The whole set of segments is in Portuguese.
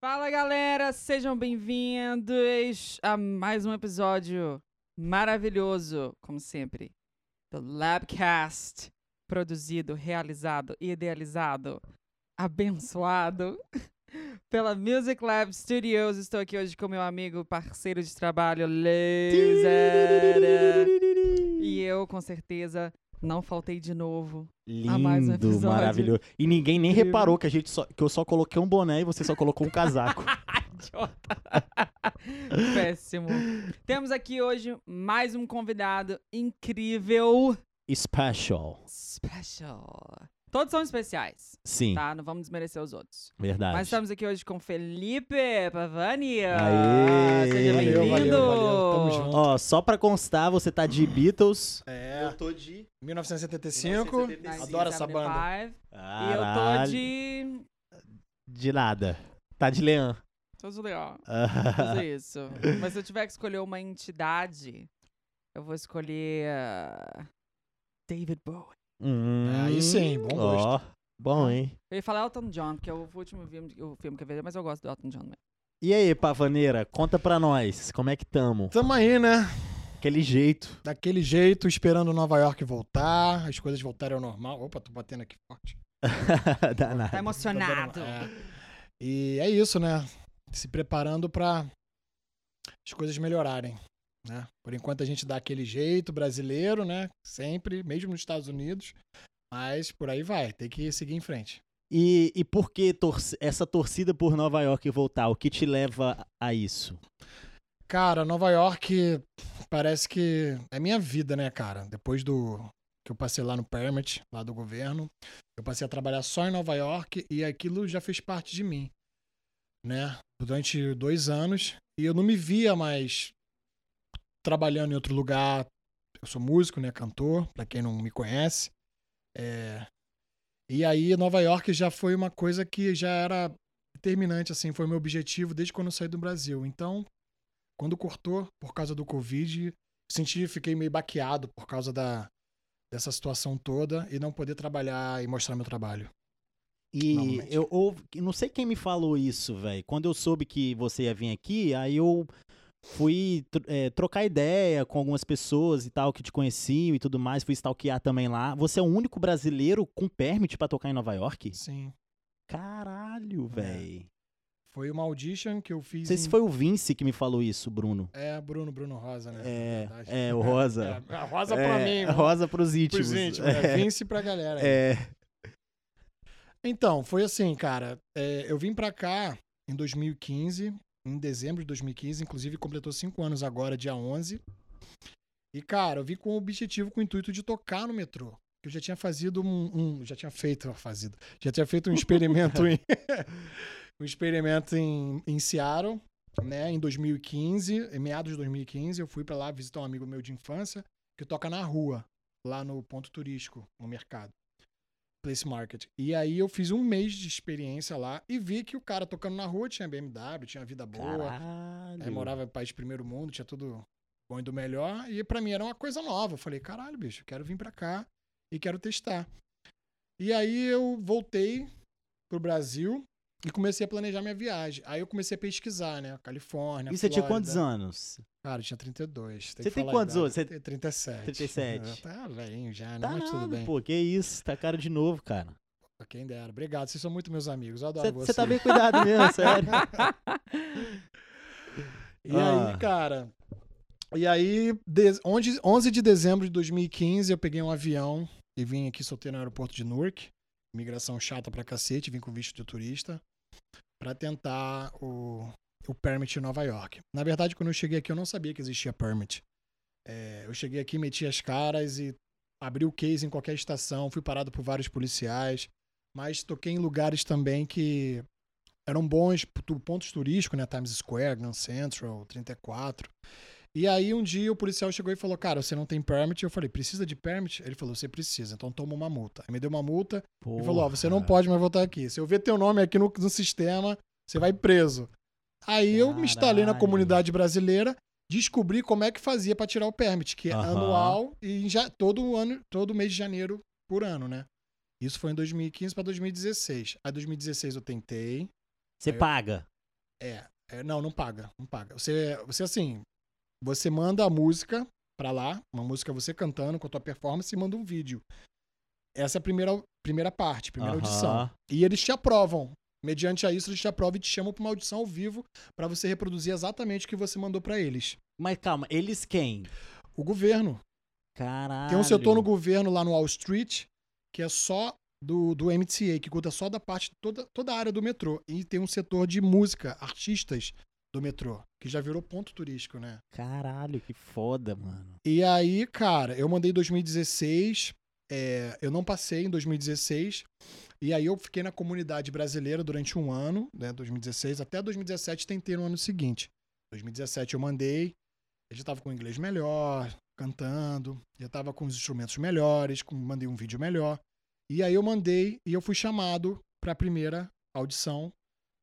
Fala galera, sejam bem-vindos a mais um episódio maravilhoso, como sempre, do Labcast, produzido, realizado, idealizado, abençoado pela Music Lab Studios. Estou aqui hoje com meu amigo, parceiro de trabalho, Laser. E eu, com certeza, não faltei de novo. um Lindo, episódio. maravilhoso. E ninguém nem Incrível. reparou que, a gente só, que eu só coloquei um boné e você só colocou um casaco. Idiota. Péssimo. Temos aqui hoje mais um convidado incrível. Special. Special. Todos são especiais, Sim, tá? Não vamos desmerecer os outros. verdade. Mas estamos aqui hoje com Felipe Pavani. Aê! Seja bem-vindo. Tamo junto. Ó, só pra constar, você tá de Beatles. É, tô de... 1975. 1975. Adoro essa banda. 1975. E eu tô Caralho. de... De nada. Tá de Leão. Tô legal. Fazer isso. Mas se eu tiver que escolher uma entidade, eu vou escolher... ah, David Bowie. Hum, É, aí sim, bom gosto. Ó, bom, hein? Eu ia falar Elton John, porque é o último filme, o filme que eu vi, mas eu gosto do Elton John mesmo. E aí, Pavaneira, conta pra nós, como é que tamo? Tamo aí, né? Aquele jeito. Daquele jeito, esperando Nova York voltar, as coisas voltarem ao normal. Opa, tô batendo aqui forte. Danado. Tá emocionado. Dando- é. E é isso, né? Se preparando pra as coisas melhorarem. Né? Por enquanto a gente dá aquele jeito brasileiro, né? Sempre, mesmo nos Estados Unidos. Mas por aí vai, tem que seguir em frente. E, e por que torce- essa torcida por Nova York voltar? O que te leva a isso? Cara, Nova York parece que é minha vida, né, cara? Depois do que eu passei lá no Permit, lá do governo, eu passei a trabalhar só em Nova York e aquilo já fez parte de mim, né? Durante dois anos e eu não me via mais trabalhando em outro lugar. Eu sou músico, né, cantor, pra quem não me conhece. É... E aí Nova York já foi uma coisa que já era determinante, assim, foi meu objetivo desde quando eu saí do Brasil. Então quando cortou por causa do Covid, senti, fiquei meio baqueado por causa da, dessa situação toda e não poder trabalhar e mostrar meu trabalho. E Normalmente. eu ouvi, não sei quem me falou isso, velho. Quando eu soube que você ia vir aqui, aí eu fui é, trocar ideia com algumas pessoas e tal que te conheciam e tudo mais, fui stalkear também lá. Você é o único brasileiro com permit pra tocar em Nova York? Sim. Caralho, velho. Foi uma audition que eu Não fiz. sei se em- foi o Vince que me falou isso, Bruno. É, Bruno, Bruno Rosa, né? É, verdade. é, o Rosa. É, a Rosa pra É, mim. mano. Rosa pros íntimos. Pros íntimos, né? Vince pra galera. É, Então, foi assim, cara. é, eu vim pra cá em 2015, em dezembro de 2015, inclusive completou cinco anos agora, dia 11. E, cara, eu vim com o objetivo, com o intuito de tocar no metrô. Eu já tinha fazido um. um- já tinha feito. Fazido, já tinha feito um experimento em. um experimento em, em Seattle, né, em 2015, em meados de 2015. Eu fui pra lá visitar um amigo meu de infância que toca na rua, lá no ponto turístico, no mercado. Place Market. E aí eu fiz um mês de experiência lá e vi que o cara tocando na rua tinha BMW, tinha vida boa, caralho. é, morava em país de primeiro mundo, tinha tudo bom e do melhor. E pra mim era uma coisa nova. Eu falei, caralho, bicho, quero vir pra cá e quero testar. E aí eu voltei pro Brasil e comecei a planejar minha viagem. Aí eu comecei a pesquisar, né? Califórnia. E você tinha quantos anos? Cara, eu tinha 32. Você que tem falar a quantos anos? Você- Tem 37. 37. Tá velhinho já, né? Tá Mas tudo nada, bem. pô, que isso, tá cara de novo, cara. Quem dera. Obrigado, vocês são muito meus amigos. Eu adoro Você vocês. tá bem cuidado mesmo, sério. E Ah. aí, cara. E aí, de- 11, 11 de dezembro de 2015, eu peguei um avião e vim aqui soltei no aeroporto de Newark. Migração chata pra cacete, vim com visto de turista. Pra tentar o, o permit em Nova York. Na verdade, quando eu cheguei aqui, eu não sabia que existia permit. É, eu cheguei aqui, meti as caras e abri o case em qualquer estação. Fui parado por vários policiais. Mas toquei em lugares também que eram bons pontos turísticos, né? Times Square, Grand Central, 34. E aí um dia o policial chegou e falou: Cara, você não tem permit? Eu falei: Precisa de permit? Ele falou: Você precisa, então toma uma multa. Aí me deu uma multa e falou: Ó, você não Porra. pode mais voltar aqui. Se eu ver teu nome aqui no, no sistema, você vai preso. Aí eu me instalei na Caralho. comunidade brasileira, descobri como é que fazia pra tirar o permit, que é Aham. anual e já todo ano, todo mês de janeiro por ano, né? Isso foi em 2015 para 2016. Aí 2016 eu tentei. Você Aí eu- paga. É, é, não, não paga, não paga. Você, você assim, você manda a música pra lá, uma música você cantando com a tua performance e manda um vídeo. Essa é a primeira, primeira parte, primeira Aham. audição. E eles te aprovam. Mediante a isso, eles te aprovam e te chamam pra uma audição ao vivo pra você reproduzir exatamente o que você mandou pra eles. Mas calma, eles quem? O governo. Caralho. Tem um setor no governo lá no Wall Street que é só do, do MTA, que cuida só da parte, toda, toda a área do metrô. E tem um setor de música, artistas do metrô, que já virou ponto turístico, né? Caralho, que foda, mano. E aí, cara, eu mandei em 2016, é, eu não passei em 2016, e aí eu fiquei na comunidade brasileira durante um ano, né, 2016, até 2017 tentei no ano seguinte. 2017 eu mandei, eu já tava com o inglês melhor, cantando, já tava com os instrumentos melhores, com, mandei um vídeo melhor. E aí eu mandei e eu fui chamado pra primeira audição,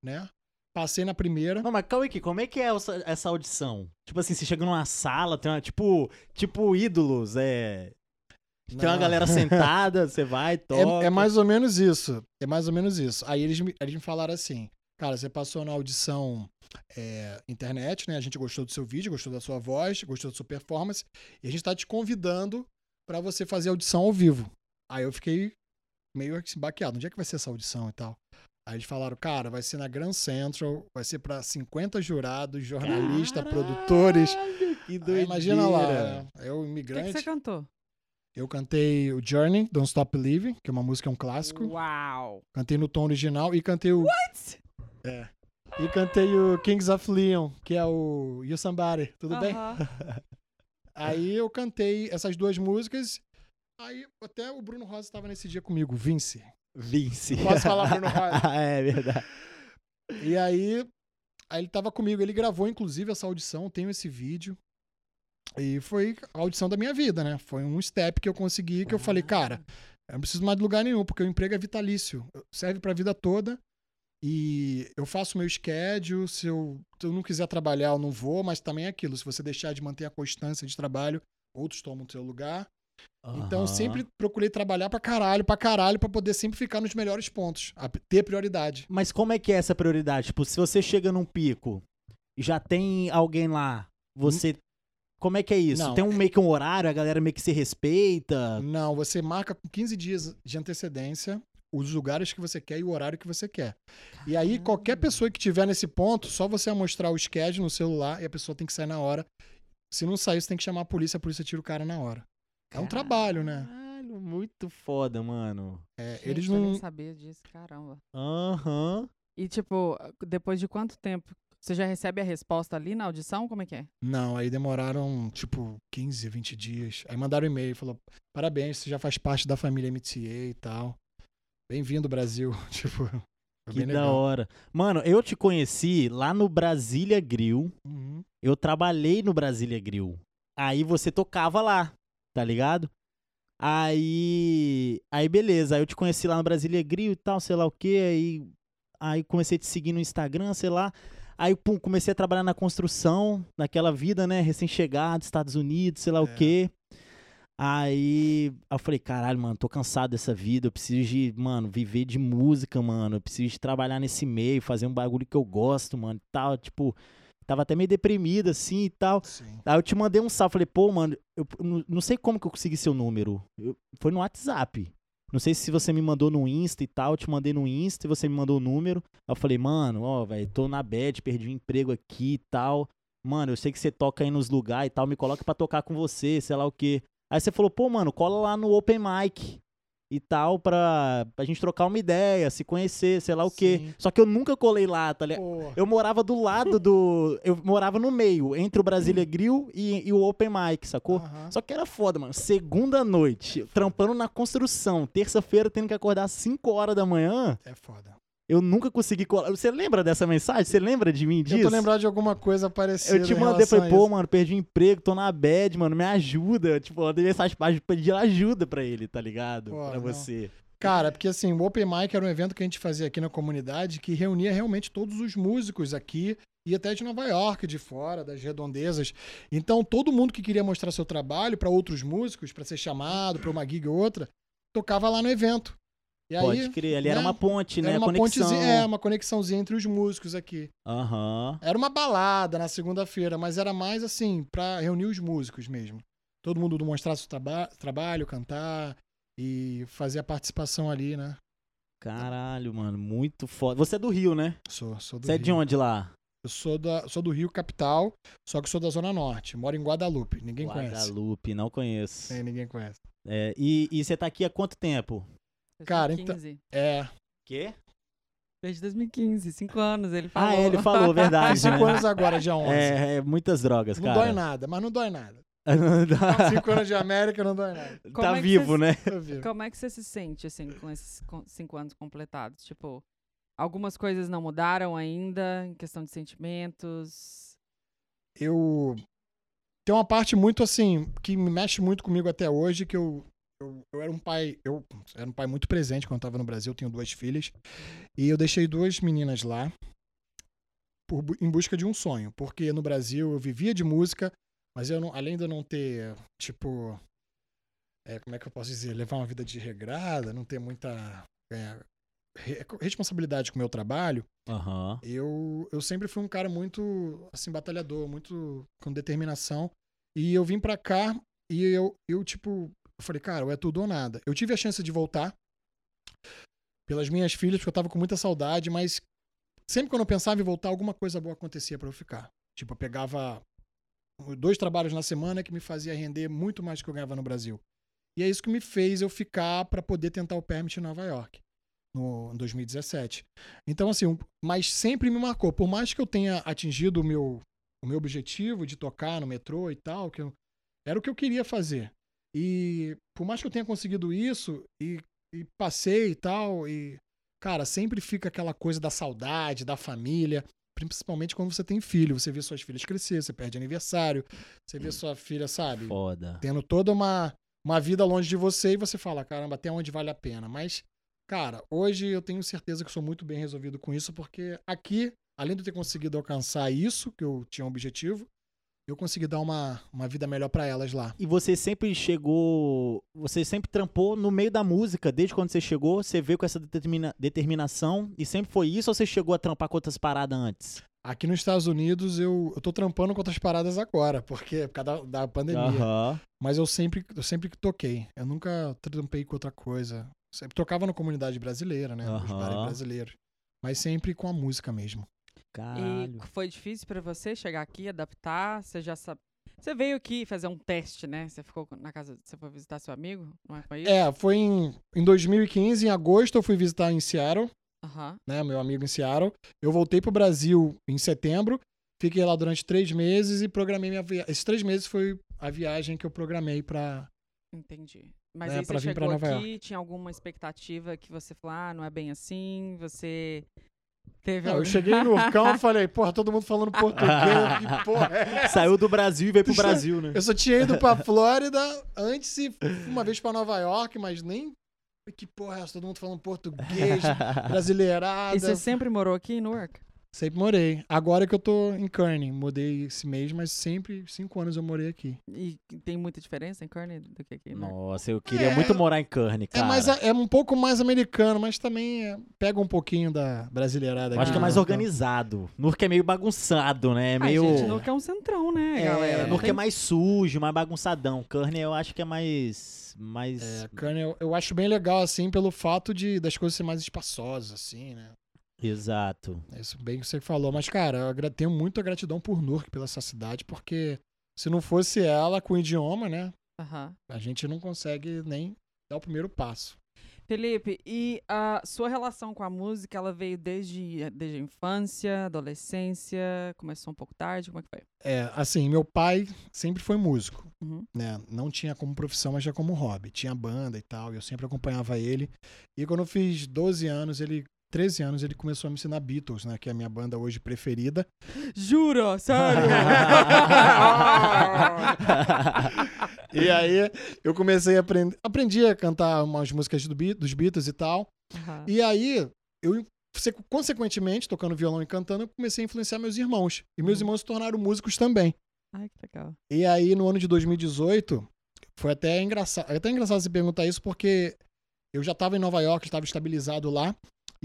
né? Passei na primeira. Não, mas calma aqui, como é que é essa, audição? Tipo assim, você chega numa sala, tem uma, tipo, tipo ídolos, é... Tem uma Não. galera sentada, você vai, toca. É, é mais ou menos isso. É mais ou menos isso. Aí eles me, eles me falaram assim: cara, você passou na audição é, internet, né? A gente gostou do seu vídeo, gostou da sua voz, gostou da sua performance, e a gente tá te convidando pra você fazer audição ao vivo. Aí eu fiquei meio assim, baqueado. Onde é que vai ser essa audição e tal? Aí eles falaram, cara, vai ser na Grand Central, vai ser pra 50 jurados, jornalistas, produtores. Que Aí doideira. imagina lá, né? eu O que, que imigrante. você cantou? Eu cantei o Journey, Don't Stop Believing, que é uma música, é um clássico. Uau! Cantei no tom original e cantei o. What? É. E cantei o Kings of Leon, que é o You Somebody, tudo bem? Aham. Aí eu cantei essas duas músicas. Aí até o Bruno Rosa estava nesse dia comigo, Vince. Vince. Posso falar Bruno Rosa? é verdade. E aí, aí ele tava comigo, ele gravou inclusive essa audição, tenho esse vídeo. E foi a audição da minha vida, né? Foi um step que eu consegui, que eu falei, cara, eu não preciso mais de lugar nenhum, porque o emprego é vitalício, serve pra vida toda. E eu faço meu schedule, se eu, se eu não quiser trabalhar, eu não vou, mas também é aquilo, se você deixar de manter a constância de trabalho, outros tomam o seu lugar. Então eu Aham. sempre procurei trabalhar pra caralho, pra caralho, pra poder sempre ficar nos melhores pontos, ter prioridade. Mas como é que é essa prioridade? Tipo, se você chega num pico e já tem alguém lá, você. Como é que é isso? Não, tem um meio que um horário, a galera meio que se respeita. Não, você marca com 15 dias de antecedência os lugares que você quer e o horário que você quer. E aí, qualquer pessoa que tiver nesse ponto, só você mostrar o schedule no celular e a pessoa tem que sair na hora. Se não sair, você tem que chamar a polícia, a polícia tira o cara na hora. É um trabalho, né? Caralho, muito foda, mano. É, Gente, eles eu nem não. sabia disso, caramba. Aham. E, tipo, depois de quanto tempo? Você já recebe a resposta ali na audição? Como é que é? Não, aí demoraram, tipo, 15, 20 dias. Aí mandaram um e-mail, falou: parabéns, você já faz parte da família MTA e tal. Bem-vindo, Brasil. tipo, Que da legal. hora. Mano, eu te conheci lá no Brasília Grill. Uhum. Eu trabalhei no Brasília Grill. Aí você tocava lá, tá ligado? Aí. Aí beleza, aí eu te conheci lá no Brasília Grill e tal, sei lá o quê. Aí, aí comecei a te seguir no Instagram, sei lá. Aí, pum, comecei a trabalhar na construção, naquela vida, né? Recém-chegado, Estados Unidos, sei lá o É. quê. Aí eu falei, caralho, mano, tô cansado dessa vida. Eu preciso de, mano, viver de música, mano. Eu preciso de trabalhar nesse meio, fazer um bagulho que eu gosto, mano. e Tal, tipo, tava até meio deprimido assim e tal. Sim. Aí eu te mandei um salve, falei, pô, mano, eu não- sei como que eu consegui seu número. Eu- foi no WhatsApp. Não sei se você me mandou no Insta e tal, eu te mandei no Insta e você me mandou o número. Aí eu falei, mano, ó, velho, tô na bad, perdi o emprego aqui e tal. Mano, eu sei que você toca aí nos lugares e tal, me coloca pra tocar com você, sei lá o quê. Aí você falou, pô, mano, cola lá no Open Mic e tal, pra, pra gente trocar uma ideia, se conhecer, sei lá o quê. Sim. Só que eu nunca colei lá, tá ligado? Eu morava do lado do. Eu morava no meio, entre o Brasília Grill e, e o Open Mic, sacou? Só que era foda, mano. Segunda noite, trampando na construção. Terça-feira, tendo que acordar às 5 horas da manhã. É foda. Eu nunca consegui colar. Você lembra dessa mensagem? Você lembra de mim disso? Eu tô lembrado de alguma coisa parecida. Eu te em mandei, falei, pô, mano, perdi o emprego, tô na bad, mano, me ajuda. Tipo, eu mandei mensagem pra pedir ajuda pra ele, tá ligado? Pô, pra não. você. Cara, porque assim, o Open Mic era um evento que a gente fazia aqui na comunidade que reunia realmente todos os músicos aqui e até de Nova York, de fora, das redondezas. Então, todo mundo que queria mostrar seu trabalho para outros músicos, para ser chamado para uma gig ou outra, tocava lá no evento. E Pode aí, crer, ali era né, uma ponte, né? era uma Conexão. pontezinha, é, uma conexãozinha entre os músicos aqui. Aham. Era uma balada na segunda-feira, mas era mais assim, pra reunir os músicos mesmo. Todo mundo mostrar seu traba trabalho, cantar e fazer a participação ali, né? Caralho, mano, muito foda. Você é do Rio, né? Sou, sou do Você é Rio. de onde lá? Eu sou, da, sou do Rio capital, só que sou da Zona Norte. Moro em Guadalupe, ninguém conhece. Guadalupe, não conheço. É, ninguém conhece. É, e, e você tá aqui há quanto tempo? Cara, então- 2015. É, Quê? Desde 2015, cinco anos, ele falou. Ah, é, ele falou, verdade. cinco né? anos agora, dia 11. É, é, muitas drogas, não cara. dói nada, mas não dói nada. Não dá- Cinco anos de América não dói nada. Como tá é vivo, né? Eu vi. Como é que você se sente, assim, com esses co- cinco anos completados? Tipo, algumas coisas não mudaram ainda, em questão de sentimentos. eu tem uma parte muito assim que me mexe muito comigo até hoje que eu eu, eu era um pai eu era um pai muito presente quando eu estava no Brasil eu tenho duas filhas e eu deixei duas meninas lá por em busca de um sonho porque no Brasil eu vivia de música mas eu não, além de eu não ter tipo é, como é que eu posso dizer levar uma vida desregrada não ter muita é, re- responsabilidade com o meu trabalho Aham. eu, eu sempre fui um cara muito, assim, batalhador, muito com determinação. E eu vim pra cá e eu, eu tipo, eu falei, cara, ou é tudo ou nada. Eu tive a chance de voltar pelas minhas filhas, porque eu tava com muita saudade, mas sempre quando eu pensava em voltar, alguma coisa boa acontecia pra eu ficar. Tipo, eu pegava dois trabalhos na semana que me fazia render muito mais do que eu ganhava no Brasil. E é isso que me fez eu ficar pra poder tentar o permit em Nova York, no em 2017. Então, assim, mas sempre me marcou. Por mais que eu tenha atingido o meu, o meu objetivo de tocar no metrô e tal, que eu- era o que eu queria fazer. E por mais que eu tenha conseguido isso e, e passei e tal, e cara, sempre fica aquela coisa da saudade, da família, principalmente quando você tem filho. Você vê suas filhas crescer, você perde aniversário, você vê sua filha, sabe? Foda. tendo toda uma, uma vida longe de você e você fala, caramba, até onde vale a pena. Mas, cara, hoje eu tenho certeza que sou muito bem resolvido com isso, porque aqui, além de eu ter conseguido alcançar isso, que eu tinha um objetivo, eu consegui dar uma, uma vida melhor pra elas lá. E você sempre chegou. Você sempre trampou no meio da música, desde quando você chegou, você veio com essa determina- determinação e sempre foi isso ou você chegou a trampar com outras paradas antes? Aqui nos Estados Unidos, eu, eu tô trampando com outras paradas agora, porque por causa da, da pandemia. Aham. Mas eu sempre, eu sempre que toquei. Eu nunca trampei com outra coisa. Sempre tocava na comunidade brasileira, né? Aham. bares brasileiros. Mas sempre com a música mesmo. Caralho. E foi difícil pra você chegar aqui, adaptar? Você já sabe. Você veio aqui fazer um teste, né? Você ficou na casa. Você foi visitar seu amigo? Não é foi isso? É, foi em, em 2015, em agosto, eu fui visitar em Seattle, Aham. né? Meu amigo em Seattle. Eu voltei pro Brasil em setembro, fiquei lá durante três meses e programei minha viagem. Esses três meses foi a viagem que eu programei pra. Entendi. Mas É, aí pra você vir pra chegou Nova aqui, tinha alguma expectativa que você falou, ah, não é bem assim? Você teve Não, eu cheguei no Urcão e falei, porra, todo mundo falando português, que porra é essa? Saiu do Brasil e veio pro Brasil, né? Eu só tinha ido pra Flórida antes e uma vez pra Nova York, mas nem. Que porra é essa? Todo mundo falando português, brasileirada. E você sempre morou aqui em Newark? Sempre morei. Agora que eu tô em Kearney. Mudei esse mês, mas sempre, cinco anos eu morei aqui. E tem muita diferença em Kearney do que aqui, né? Nossa, eu queria É, muito morar em Kearney, É, cara. mais, a- é um pouco mais americano, mas também é- pega um pouquinho da brasileirada. Eu acho que é mais né? organizado. Nurk é meio bagunçado, né? É meio. gente, Newark é um centrão, né, É, galera? Newark Tem- é mais sujo, mais bagunçadão. Kearney eu acho que é mais. mais... É, Kearney eu, eu acho bem legal, assim, pelo fato de das coisas serem mais espaçosas, assim, né? Exato. É Isso bem que você falou. Mas, cara, eu tenho muita gratidão por Newark, pela essa cidade, porque se não fosse ela com o idioma, né? Aham. A gente não consegue nem dar o primeiro passo. Felipe, e a sua relação com a música, ela veio desde, desde a infância, adolescência, começou um pouco tarde, como é que foi? É, assim, meu pai sempre foi músico. Uhum. né? Não tinha como profissão, mas já como hobby. Tinha banda e tal, e eu sempre acompanhava ele. E quando eu fiz 12 anos, ele 13 anos, ele começou a me ensinar Beatles, né, que é a minha banda hoje preferida. Jura? Sério? E aí eu comecei a aprender, aprendi a cantar umas músicas do dos Beatles e tal. Aham. E aí eu se- consequentemente, tocando violão e cantando, eu comecei a influenciar meus irmãos. E meus Uhum. irmãos se tornaram músicos também. Ai, que legal. E aí, no ano de 2018, foi até engraçado. É até engraçado você perguntar isso, porque eu já tava em Nova York, estava estabilizado lá.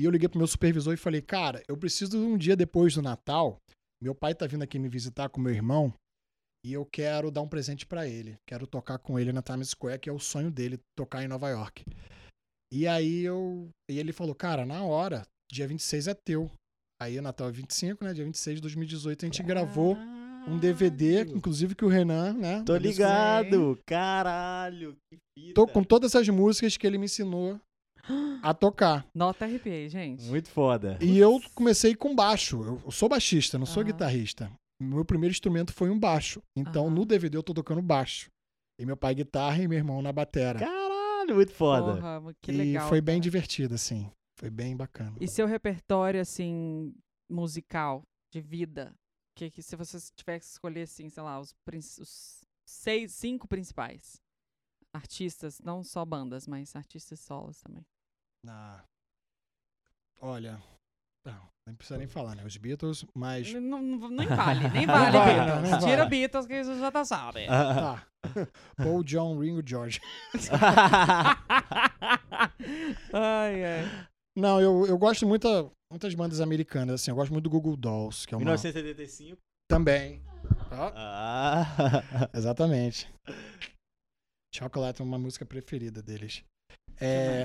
E eu liguei pro meu supervisor e falei, cara, eu preciso um dia depois do Natal. Meu pai tá vindo aqui me visitar com meu irmão. E eu quero dar um presente para ele. Quero tocar com ele na Times Square, que é o sonho dele, tocar em Nova York. E aí eu. E ele falou, cara, na hora, dia 26 é teu. Aí o Natal é 25, né? Dia 26 de 2018 a gente gravou um DVD, inclusive que o Renan, né? Tô ligado. Caralho. Que fita. Tô com todas essas músicas que ele me ensinou a tocar. Nota RPA, gente. Muito foda. E eu comecei com baixo. Eu sou baixista, não sou Aham. guitarrista. Meu primeiro instrumento foi um baixo. Então Aham. no DVD eu tô tocando baixo. E meu pai guitarra e meu irmão na batera. Caralho, muito foda. Porra, que e legal. foi bem cara. divertido, assim. Foi bem bacana. E seu repertório, assim, musical, de vida? Que, que se você tivesse que escolher, assim, sei lá, os, os seis, cinco principais artistas, não só bandas, mas artistas solos também. Ah. Olha. Não, nem precisa nem falar, né? Os Beatles, mas. Não, não, nem vale, nem vale, vale, Beatles. não Tira vale. Beatles que você já tá sabe. Tá. Paul, John, Ringo, George. ai, ai. Não, eu, eu gosto muito muitas bandas americanas, assim. Eu gosto muito do Google Dolls, que é uma. 1975. Também. Ó, Ah. exatamente. Chocolate é uma música preferida deles. É.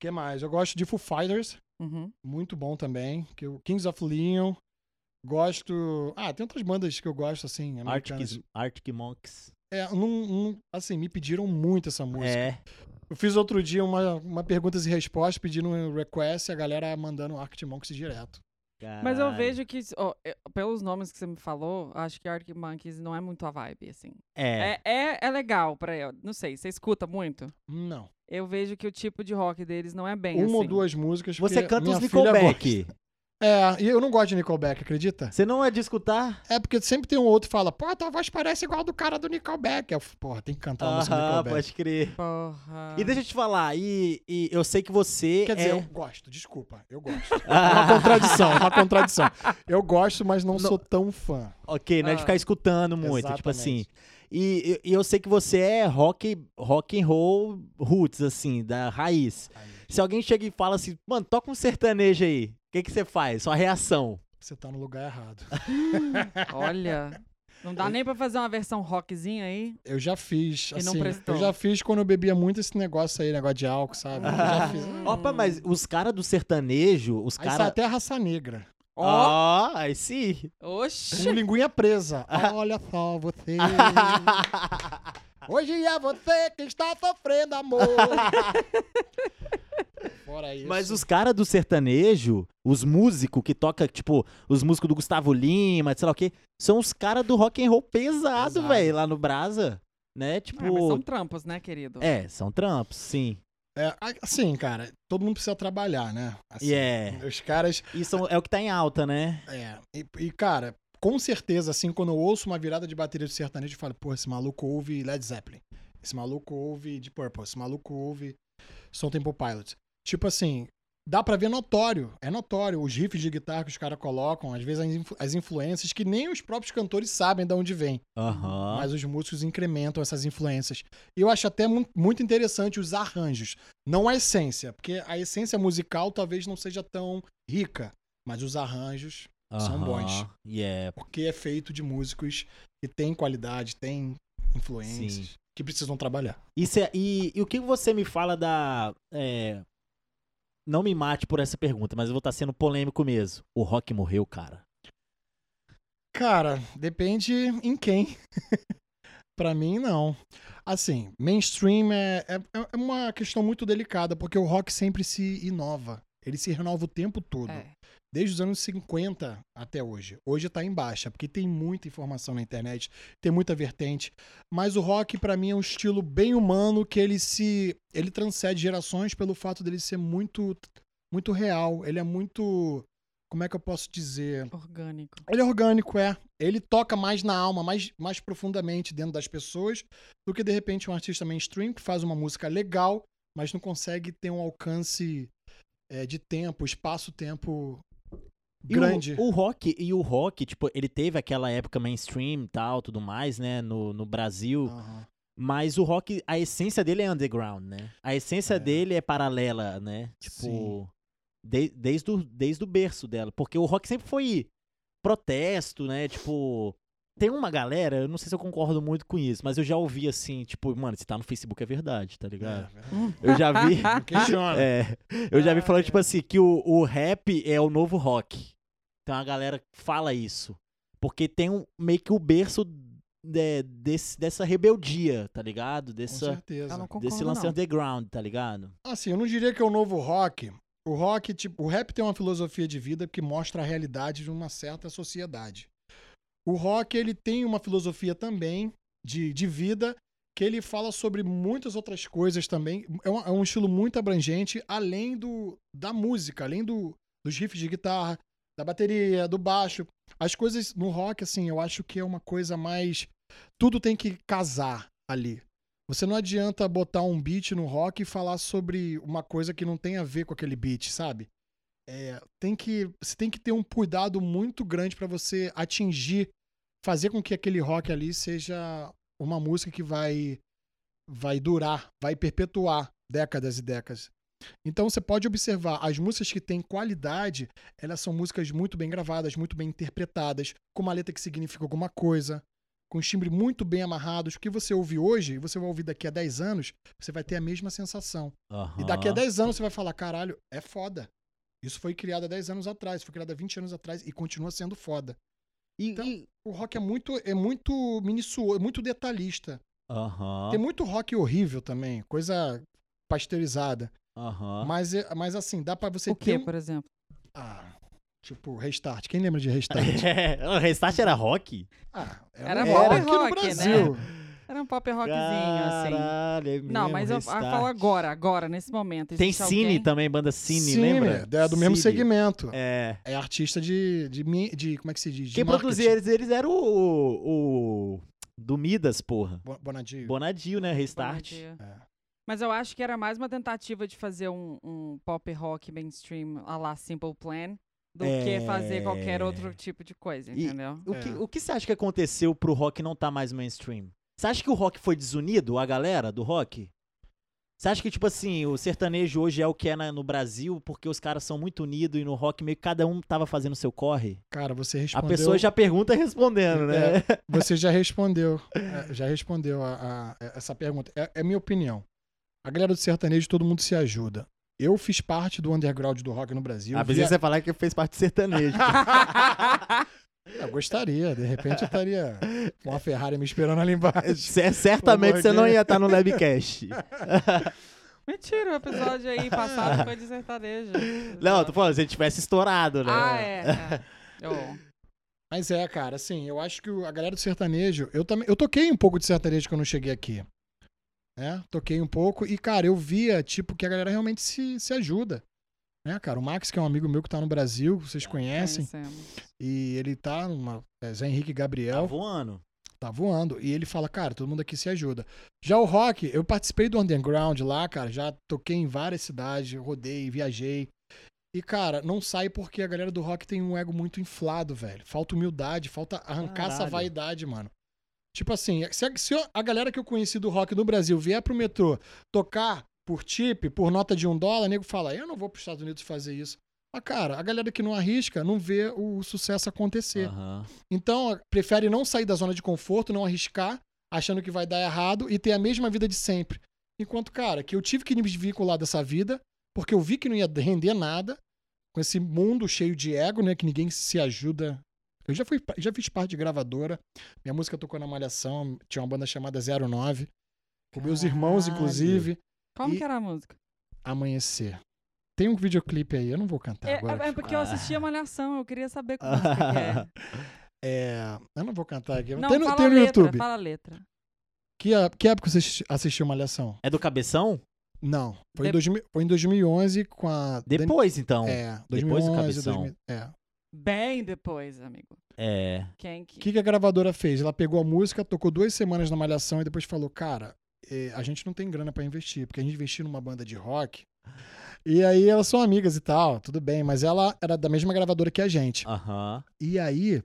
que mais? Eu gosto de Foo Fighters, Uhum. muito bom também. Que o Kings of Leon. Gosto. Ah, tem outras bandas que eu gosto, assim. Arctic, Arctic Monks. É, não, não- assim, me pediram muito essa música. É. Eu fiz outro dia uma, uma perguntas e respostas, pedindo um request e a galera mandando Arctic Monkeys direto. Mas eu Caralho. vejo que, eu- pelos nomes que você me falou, acho que Arctic Monkeys não é muito a vibe, assim. É. É, é, é legal pra eu. Não sei, você escuta muito? Não. Eu vejo que o tipo de rock deles não é bem Uma assim. ou duas músicas. Você canta os Nickelback. É, e eu não gosto de Nickelback, acredita? Você não é de escutar? É porque sempre tem um outro que fala, pô, tua voz parece igual do cara do Nickelback. Eu, porra, tem que cantar uma música do Nickelback. pode crer. Porra. E deixa eu te falar, e, e eu sei que você Quer dizer, é... eu gosto, desculpa, eu gosto. É uma contradição, é uma contradição. Eu gosto, mas não, Não. sou tão fã. Ok, não é de Ah. ficar escutando muito, tipo assim. E, e- eu sei que você é rock, rock and roll roots, assim, da raiz. Aí, Se alguém chega e fala assim, mano, toca um sertanejo aí, o que, que você faz? Sua reação. você tá no lugar errado. Olha. Não dá nem pra fazer uma versão rockzinha aí? Eu já fiz, E não assim, prestou. eu já fiz quando eu bebia muito esse negócio aí, negócio de álcool, sabe? Eu já fiz. Opa, mas os caras do sertanejo, os Aí sai caras. até a raça negra. Ó! Ó, aí sim. Oxi! Com linguinha presa. Olha só você. Hoje é você que está sofrendo amor. Fora isso. Mas os caras do sertanejo, os músicos que toca, tipo, os músicos do Gustavo Lima, sei lá o quê, são os caras do rock and roll pesado, Pesado. velho, lá no Brasa. Né? Tipo. Ah, mas são trampos, né, querido? É, são trampos, sim. É, assim, cara, todo mundo precisa trabalhar, né? Assim, E é. Os caras. Isso é o que tá em alta, né? É. E, e, cara, com certeza, assim, quando eu ouço uma virada de bateria de sertanejo, eu falo, pô, esse maluco ouve Led Zeppelin. Esse maluco ouve Deep Purple. Esse maluco ouve Stone Temple Pilots. Tipo assim, dá pra ver notório. É notório. Os riffs de guitarra que os caras colocam, às vezes as, influ- as influências que nem os próprios cantores sabem de onde vem. Aham. Mas os músicos incrementam essas influências. E eu acho até mu- muito interessante os arranjos. Não a essência, porque a essência musical talvez não seja tão rica. Mas os arranjos, são aham. bons. Yeah. porque é feito de músicos que têm qualidade, têm influências, Sim. que precisam trabalhar. E, cê- e- e o que você me fala da. é, Não me mate por essa pergunta, mas eu vou estar sendo polêmico mesmo. O rock morreu, cara. Cara, depende em quem. Pra mim, não. Assim, mainstream é, é, é uma questão muito delicada, porque o rock sempre se inova. Ele se renova o tempo todo. É. Desde os anos 50 até hoje. Hoje tá em baixa, porque tem muita informação na internet, tem muita vertente. Mas o rock, pra mim, é um estilo bem humano que ele se. ele transcende gerações pelo fato dele ser muito. muito real. Ele é muito. Como é que eu posso dizer? Orgânico. Ele é orgânico, é. Ele toca mais na alma, mais, mais profundamente dentro das pessoas do que, de repente, um artista mainstream que faz uma música legal, mas não consegue ter um alcance é, de tempo, espaço-tempo E o- grande. O, rock, e o rock, tipo, ele teve aquela época mainstream e tal, tudo mais, né, no, no Brasil. Aham. Mas o rock, a essência dele é underground, né? A essência É. dele é paralela, né? Tipo, de- desde, o, desde o berço dela. Porque o rock sempre foi protesto, né? Tipo, tem uma galera, eu não sei se eu concordo muito com isso, mas eu já ouvi assim, tipo, mano, se tá no Facebook é verdade, tá ligado? É, Eu já vi. questiona. É, eu já vi Ah, falando, é. tipo assim, que o, o rap é o novo rock. Então a galera fala isso. Porque tem um, meio que o berço de- desse, dessa rebeldia, tá ligado? Com Dessa, Eu certeza. concordo, desse lance não. underground, tá ligado? Assim, eu não diria que é o novo rock. O rock, tipo, o rap tem uma filosofia de vida que mostra a realidade de uma certa sociedade. O rock, ele tem uma filosofia também de, de vida que ele fala sobre muitas outras coisas também. É um, é um estilo muito abrangente, além do, da música, além do, dos riffs de guitarra, da bateria, do baixo. As coisas no rock, assim, eu acho que é uma coisa mais. Tudo tem que casar ali. Você não adianta botar um beat no rock e falar sobre uma coisa que não tem a ver com aquele beat, sabe? É, tem que, você tem que ter um cuidado muito grande pra você atingir, fazer com que aquele rock ali seja uma música que vai, vai durar, vai perpetuar décadas e décadas. Então você pode observar, as músicas que têm qualidade, elas são músicas muito bem gravadas, muito bem interpretadas, com uma letra que significa alguma coisa, com os timbres muito bem amarrados. O que você ouve hoje, e você vai ouvir daqui a 10 anos, você vai ter a mesma sensação. E daqui a Aham. 10 anos você vai falar, caralho, é foda. Isso foi criado há 10 anos atrás, foi criado há 20 anos atrás e continua sendo foda. E, Então- e- O rock é muito, é muito minucioso, muito detalhista. Aham. Tem muito rock horrível também, coisa pasteurizada. Aham. Mas, é- mas assim, dá pra você O ter. que, um- por exemplo? Ah, tipo, Restart. Quem lembra de Restart? É, o Restart era rock? Ah, Era um pop rock aqui no rock, né? Brasil. Era um pop rockzinho, assim. Caralho, é Não, mas eu, eu falo agora, agora, nesse momento. Tem Cine alguém- também, banda Cine, Cine, lembra? É do mesmo Cine. segmento. É. É artista de, de, mi- de. Como é que se diz? De Quem marketing. produzia eles, eles eram o, o. Do Midas, porra. Bo- Bonadio. Bonadio, né? Restart. Bom dia. É. Mas eu acho que era mais uma tentativa de fazer um, um pop rock mainstream a la Simple Plan do que fazer qualquer É. outro tipo de coisa, E- entendeu? O, É. que, o que você acha que aconteceu pro rock não tá mais mainstream? Você acha que o rock foi desunido, a galera do rock? Você acha que, tipo assim, o sertanejo hoje é o que é na- no Brasil porque os caras são muito unidos e no rock meio que cada um tava fazendo o seu corre? Cara, você A respondeu. pessoa já pergunta respondendo, né? Você já respondeu. é, já respondeu a, a- essa pergunta. É, é minha opinião. A galera do sertanejo, todo mundo se ajuda. Eu fiz parte do underground do rock no Brasil. A via- você falar que fez parte do sertanejo. Eu gostaria, de repente eu estaria com uma Ferrari me esperando ali embaixo. Cer- Certamente você não ia estar no Labcast. Mentira, o episódio aí passado foi de sertanejo. Não, tô falando, se ele tivesse estourado, né? Ah, é. é. Eu- Mas é, cara, assim, eu acho que a galera do sertanejo, eu também, eu toquei um pouco de sertanejo quando eu cheguei aqui. Né? Toquei um pouco e, cara, eu via, tipo, que a galera realmente se, se ajuda. Né, cara? O Max, que é um amigo meu que tá no Brasil, vocês conhecem, conhecemos. e ele tá numa. É, Zé Henrique Tá Gabriel, voando. tá voando. E ele fala, cara, todo mundo aqui se ajuda. Já o rock, eu participei do underground lá, cara, já toquei em várias cidades, rodei, viajei. E, cara, não sai porque a galera do rock tem um ego muito inflado, velho. Falta humildade, falta arrancar essa Caralho. vaidade, mano. Tipo assim, se a, se a galera que eu conheci do rock no Brasil vier pro metrô tocar por tip, por nota de um dólar, o nego fala, eu não vou pros Estados Unidos fazer isso. Mas, cara, a galera que não arrisca não vê o sucesso acontecer. Aham. Então, prefere não sair da zona de conforto, não arriscar, achando que vai dar errado e ter a mesma vida de sempre. Enquanto, cara, que eu tive que me desvincular dessa vida, porque eu vi que não ia render nada, com esse mundo cheio de ego, né, que ninguém se ajuda. Eu já, fui, já fiz parte de gravadora, minha música tocou na Malhação, tinha uma banda chamada 09, com meus irmãos, inclusive, Como E- que era a música? Amanhecer. Tem um videoclipe aí, eu não vou cantar É, agora. é porque eu assistia Malhação, eu queria saber como música que é. É, eu não vou cantar aqui. Não, tem no, fala tem a no letra, YouTube. fala a letra. Que, a- que época você assisti- assistiu Malhação? É do Cabeção? Não. Foi, em De- 2000 foi em 2011 com a. Depois, então. É, Depois do 2011, Cabeção. 2000, é. Bem depois, amigo. É. Quem que... O que, que a gravadora fez? Ela pegou a música, tocou duas semanas na Malhação e depois falou: Cara, eh, a gente não tem grana pra investir, porque a gente investiu numa banda de rock. E aí elas são amigas e tal, tudo bem, mas ela era da mesma gravadora que a gente. Aham. E aí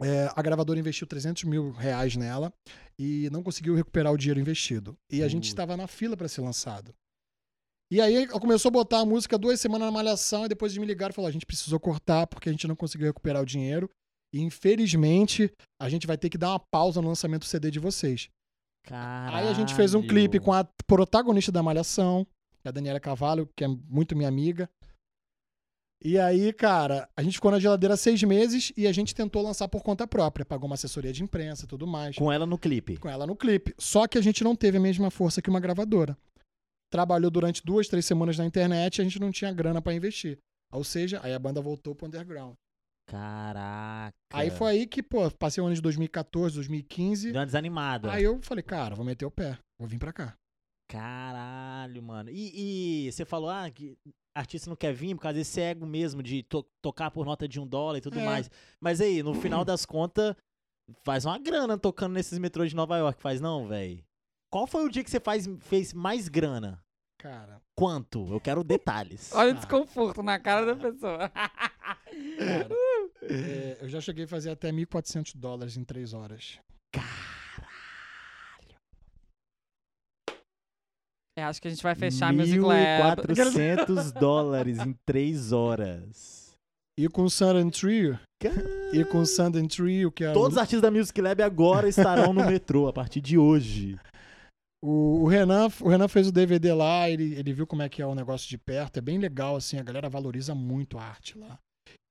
É, a gravadora investiu 300 mil reais nela e não conseguiu recuperar o dinheiro investido. E a gente estava na fila para ser lançado. E aí começou a botar a música duas semanas na malhação e depois eles me ligaram e falaram: a gente precisou cortar porque a gente não conseguiu recuperar o dinheiro. E infelizmente a gente vai ter que dar uma pausa no lançamento do CD de vocês. Caralho. Aí a gente fez um clipe com a protagonista da Malhação, que é a Daniela Cavallo, que é muito minha amiga. E aí, cara, a gente ficou na geladeira seis meses e a gente tentou lançar por conta própria. Pagou uma assessoria de imprensa e tudo mais. Com ela no clipe. Com ela no clipe. Só que a gente não teve a mesma força que uma gravadora. Trabalhou durante duas, três semanas na internet e a gente não tinha grana pra investir. Ou seja, aí a banda voltou pro underground. Caraca. Aí foi aí que, pô, passei o ano de 2014, 2015. Deu uma desanimada. Aí eu falei, cara, vou meter o pé, vou vir pra cá. Caralho, mano. E, e você falou, ah, que artista não quer vir por causa desse ego mesmo de to- tocar por nota de um dólar e tudo É. mais. Mas aí, no final das contas, faz uma grana tocando nesses metrôs de Nova York, faz não, velho? Qual foi o dia que você faz, fez mais grana? Cara, Quanto? Eu quero detalhes. Olha o Ah. desconforto na cara da pessoa. cara é, eu já cheguei a fazer até 1.400 dólares em três horas. É, acho que a gente vai fechar Music Lab. 1.400 dólares em três horas. E com o Sun Trio, e com o Sun Trio, que é Todos os artistas da Music Lab agora estarão no metrô a partir de hoje. O, o Renan, o Renan fez o DVD lá, ele, ele viu como é que é o negócio de perto, é bem legal, assim, a galera valoriza muito a arte lá.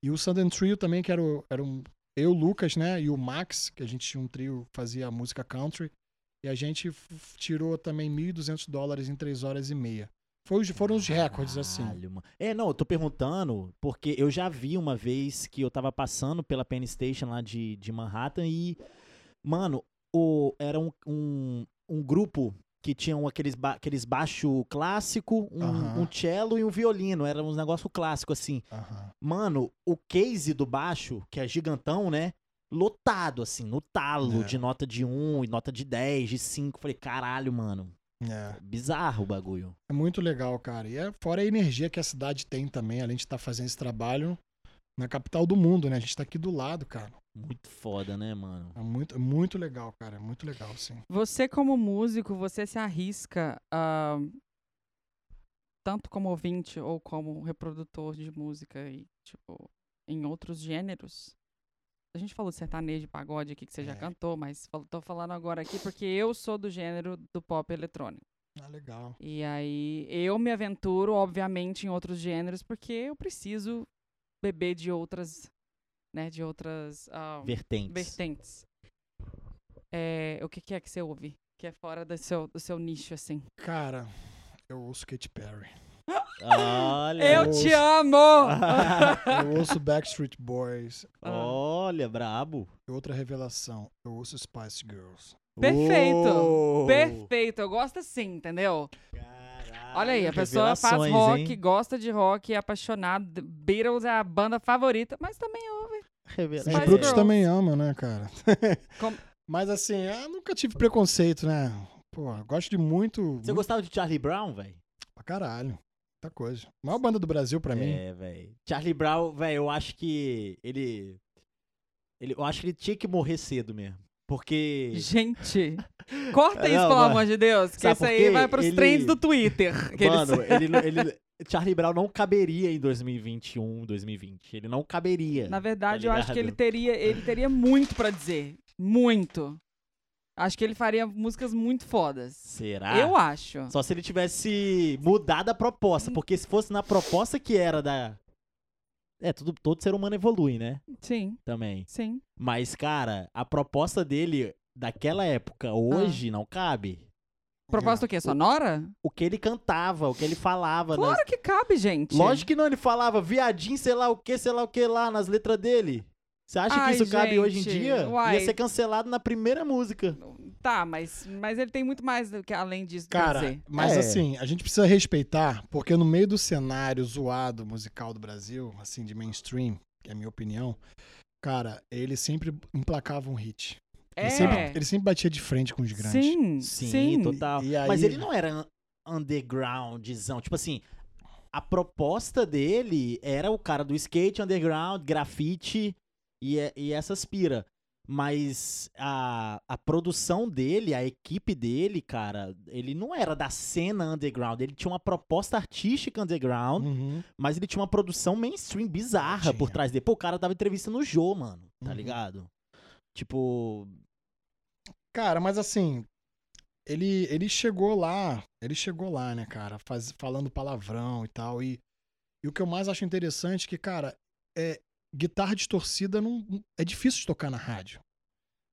E o Sun Trio também, que era, o- era um, eu, Lucas, né, e o Max, que a gente tinha um trio, fazia música country, e a gente tirou também 1.200 dólares em três horas e meia. Foi foram os recordes, assim. Mano. É, não, eu tô perguntando porque eu já vi uma vez que eu tava passando pela Penn Station lá de, de Manhattan e, mano, o, era um, um, um grupo que tinham aqueles, ba aqueles baixo clássico, um, Aham. um cello e um violino. Era um negócio clássico, assim. Mano, o case do baixo, que é gigantão, né? Lotado, assim, no talo, É. de nota de 1 e nota de 10, de 5. Falei, caralho, mano. É. Bizarro o bagulho. É muito legal, cara. E é fora a energia que a cidade tem também, além de estar fazendo esse trabalho na capital do mundo, né? A gente tá aqui do lado, cara. Muito foda, né, mano? É muito, muito legal, cara. É muito legal, sim. Você, como músico, você se arrisca, tanto como ouvinte ou como reprodutor de música e, tipo, em outros gêneros? A gente falou de sertanejo, pagode aqui que você já É. cantou, mas tô falando agora aqui porque eu sou do gênero do pop eletrônico. Ah, legal. E aí eu me aventuro, obviamente, em outros gêneros porque eu preciso beber de outras, né, de outras ah, Vertentes. vertentes. É, o que, que é que você ouve? Que é fora do seu, do seu nicho, assim. Cara, eu ouço Katy Perry. Olha. Eu Ouço. te amo! Eu ouço Backstreet Boys. Olha, brabo. Outra revelação. Eu ouço Spice Girls. Perfeito. Uou. Perfeito, eu gosto assim, entendeu? Caralho, Olha aí, a pessoa faz rock, hein? gosta de rock, é apaixonado. Beatles é a banda favorita, mas também ouve. Os Revelações. Spice brutos também amam, né, cara? Com- Mas assim, eu nunca tive preconceito, né? Pô, eu gosto de muito. Você muito gostava de Charlie Brown, velho? pra caralho. Muita coisa. Maior banda do Brasil pra mim. É, velho. Charlie Brown, velho, eu acho que ele, ele. Eu acho que ele tinha que morrer cedo mesmo. Porque. Gente, corta isso, Não, pelo mas- amor de Deus, que isso aí vai pros Ele- trends do Twitter. eles- Mano, ele, ele. Charlie Brown não caberia em 2021, 2020. Ele não caberia. Na verdade, tá eu acho que ele teria, ele teria muito pra dizer. Muito. Acho que ele faria músicas muito fodas. Será? Eu acho. Só se ele tivesse mudado a proposta. Porque se fosse na proposta que era da. É, tudo, todo ser humano evolui, né? Sim, Também. sim. Mas, cara, a proposta dele daquela época, hoje, não cabe. Proposta o quê? Sonora? O que ele cantava, o que ele falava. nas- Claro que cabe, gente. Lógico que não, ele falava viadinho, sei lá o que, sei lá o que lá nas letras dele. Você acha Ai, que isso cabe hoje em gente, dia? uai. Ia ser cancelado na primeira música. Tá, mas, mas ele tem muito mais do que além disso Cara, dizer. mas É. assim, a gente precisa respeitar, porque no meio do cenário zoado musical do Brasil, assim, de mainstream, que é a minha opinião, cara, ele sempre emplacava um hit. É. Ele, sempre, ele sempre batia de frente com os grandes. Sim, Sim, sim. total. E aí- Mas ele não era un- undergroundzão. Tipo assim, a proposta dele era o cara do skate, underground, grafite e, e essas pira. Mas a, a produção dele, a equipe dele, cara, ele não era da cena underground. Ele tinha uma proposta artística underground, Uhum. mas ele tinha uma produção mainstream bizarra por Tinha. trás dele. Pô, o cara dava entrevista no Jô, mano. Tá Uhum. ligado? Tipo. Cara, mas assim, ele, ele chegou lá, ele chegou lá, né, cara, faz, falando palavrão e tal. E, e o que eu mais acho interessante é que, cara, é, guitarra distorcida não, é difícil de tocar na rádio,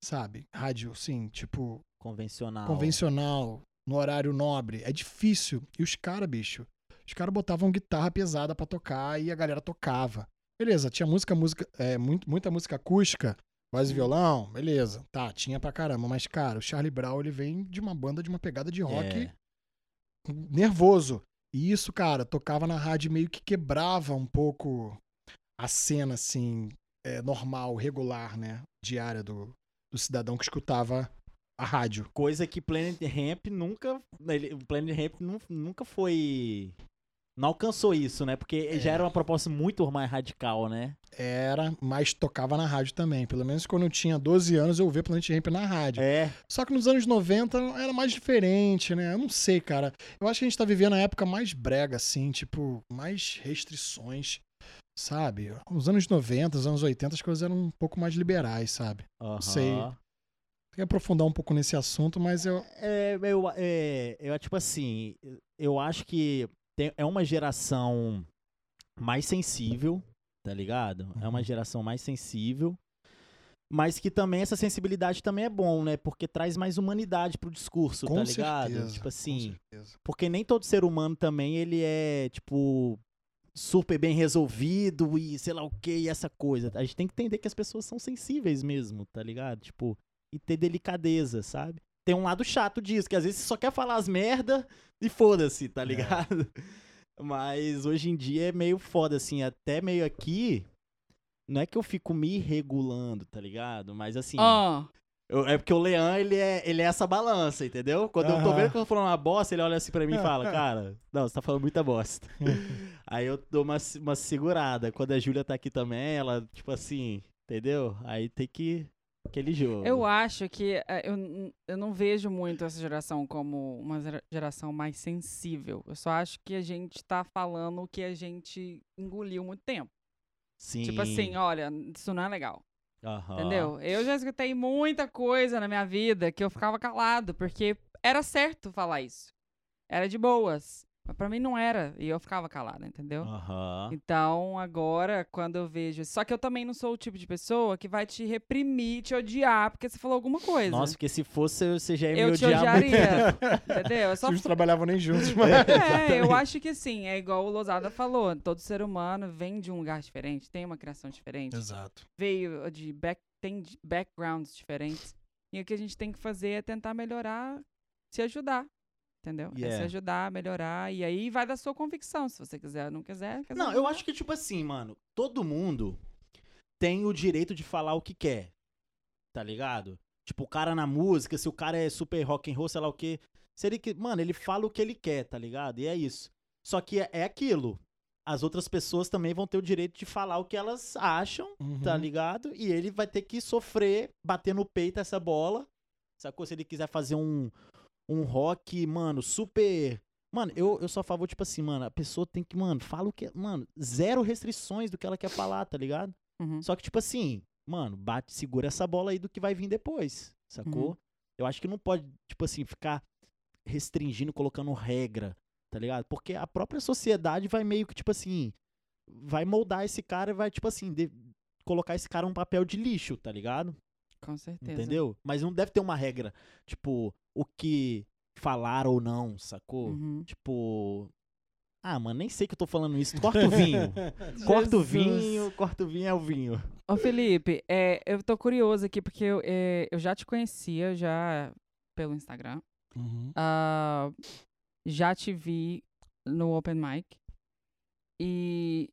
sabe? Rádio, sim, tipo, Convencional. convencional, no horário nobre. É difícil. E os caras, bicho, os caras botavam guitarra pesada pra tocar e a galera tocava. Beleza, tinha música, música, é, muito, muita música acústica, voz e violão, beleza. Tá, tinha pra caramba. Mas, cara, o Charlie Brown, ele vem de uma banda de uma pegada de rock É. nervoso. E isso, cara, tocava na rádio meio que quebrava um pouco a cena, assim, é, normal, regular, né? Diária do, do cidadão que escutava a rádio. Coisa que Planet Ramp nunca. Ele, o Planet Ramp nu- nunca foi. Não alcançou isso, né? Porque É. já era uma proposta muito mais radical, né? Era, mas tocava na rádio também. Pelo menos quando eu tinha 12 anos, eu ouvia Planet Ramp na rádio. É. Só que nos anos 90 era mais diferente, né? Eu não sei, cara. Eu acho que a gente tá vivendo a época mais brega, assim, tipo, mais restrições, sabe? Nos anos 90, nos anos 80, as coisas eram um pouco mais liberais, sabe? aham. sei. Tem que aprofundar um pouco nesse assunto, mas eu. É, eu, é, eu, tipo assim, eu acho que tem- é uma geração mais sensível, tá ligado? É uma Uhum. geração mais sensível, mas que também essa sensibilidade também é bom, né? Porque traz mais humanidade pro discurso, com tá ligado? certeza. tipo assim, porque nem todo ser humano também ele é, tipo, super bem resolvido e sei lá o que, e essa coisa. A gente tem que entender que as pessoas são sensíveis mesmo, tá ligado? Tipo, e ter delicadeza, sabe? Tem um lado chato disso, que às vezes você só quer falar as merda e foda-se, tá ligado? Mas hoje em dia é meio foda, assim, até meio aqui. Não é que eu fico me regulando, tá ligado? Mas assim. Ah, Eu- é porque o Leão, ele é, ele é essa balança, entendeu? Quando eu tô vendo que eu tô falando uma bosta, ele olha assim pra mim e fala, cara, não, você tá falando muita bosta. Aí eu dou uma, uma segurada. Quando a Júlia tá aqui também, ela, tipo assim, entendeu? Aí tem que. Aquele jogo. eu acho que é, eu, eu não vejo muito essa geração como uma gera- geração mais sensível. Eu só acho que a gente tá falando o que a gente engoliu muito tempo. Sim. Tipo assim, olha, isso não é legal. Aham. Entendeu? Eu já escutei muita coisa na minha vida que eu ficava calado, porque era certo falar isso. Era de boas. Mas pra mim não era. E eu ficava calada, entendeu? Aham. Então, agora, quando eu vejo. Só que eu também não sou o tipo de pessoa que vai te reprimir, te odiar, porque você falou alguma coisa. Nossa, porque se fosse, você já ia eu me te odiar muito. odiaria. entendeu? É só. Eles não trabalhavam nem juntos, mas. É, eu acho que assim, é igual o Lozada falou. Todo ser humano vem de um lugar diferente, tem uma criação diferente. Exato. veio de back, tem de- backgrounds diferentes. E o que a gente tem que fazer é tentar melhorar, se ajudar. Entendeu? É se Yeah. ajudar, melhorar. E aí vai da sua convicção. Se você quiser ou não quiser. quer Não, eu acho que, tipo assim, mano, todo mundo tem o direito de falar o que quer. Tá ligado? Tipo, o cara na música, se o cara é super rock and roll, sei lá o quê. Se ele, que- mano, ele fala o que ele quer, tá ligado? E é isso. Só que é, é aquilo. As outras pessoas também vão ter o direito de falar o que elas acham, tá Uhum. ligado? E ele vai ter que sofrer, bater no peito essa bola. Sacou? Se ele quiser fazer um, um rock, mano, super. Mano, eu, eu sou a favor, tipo assim, mano, a pessoa tem que, mano, fala o que. Mano, zero restrições do que ela quer falar, tá ligado? Uhum. Só que, tipo assim, mano, bate, segura essa bola aí do que vai vir depois, sacou? Uhum. Eu acho que não pode, tipo assim, ficar restringindo, colocando regra, tá ligado? Porque a própria sociedade vai meio que, tipo assim, vai moldar esse cara e vai, tipo assim, de- colocar esse cara um papel de lixo, tá ligado? Com certeza. Entendeu? Mas não deve ter uma regra, tipo, o que falar ou não, sacou? Uhum. Tipo. Ah, mano, nem sei que eu tô falando isso. Corta o vinho. Corta o vinho, corta o vinho é o vinho. Ô, Felipe, é, eu tô curioso aqui porque eu, é, eu já te conhecia já pelo Instagram. Uhum. Ah, já te vi no Open Mic. E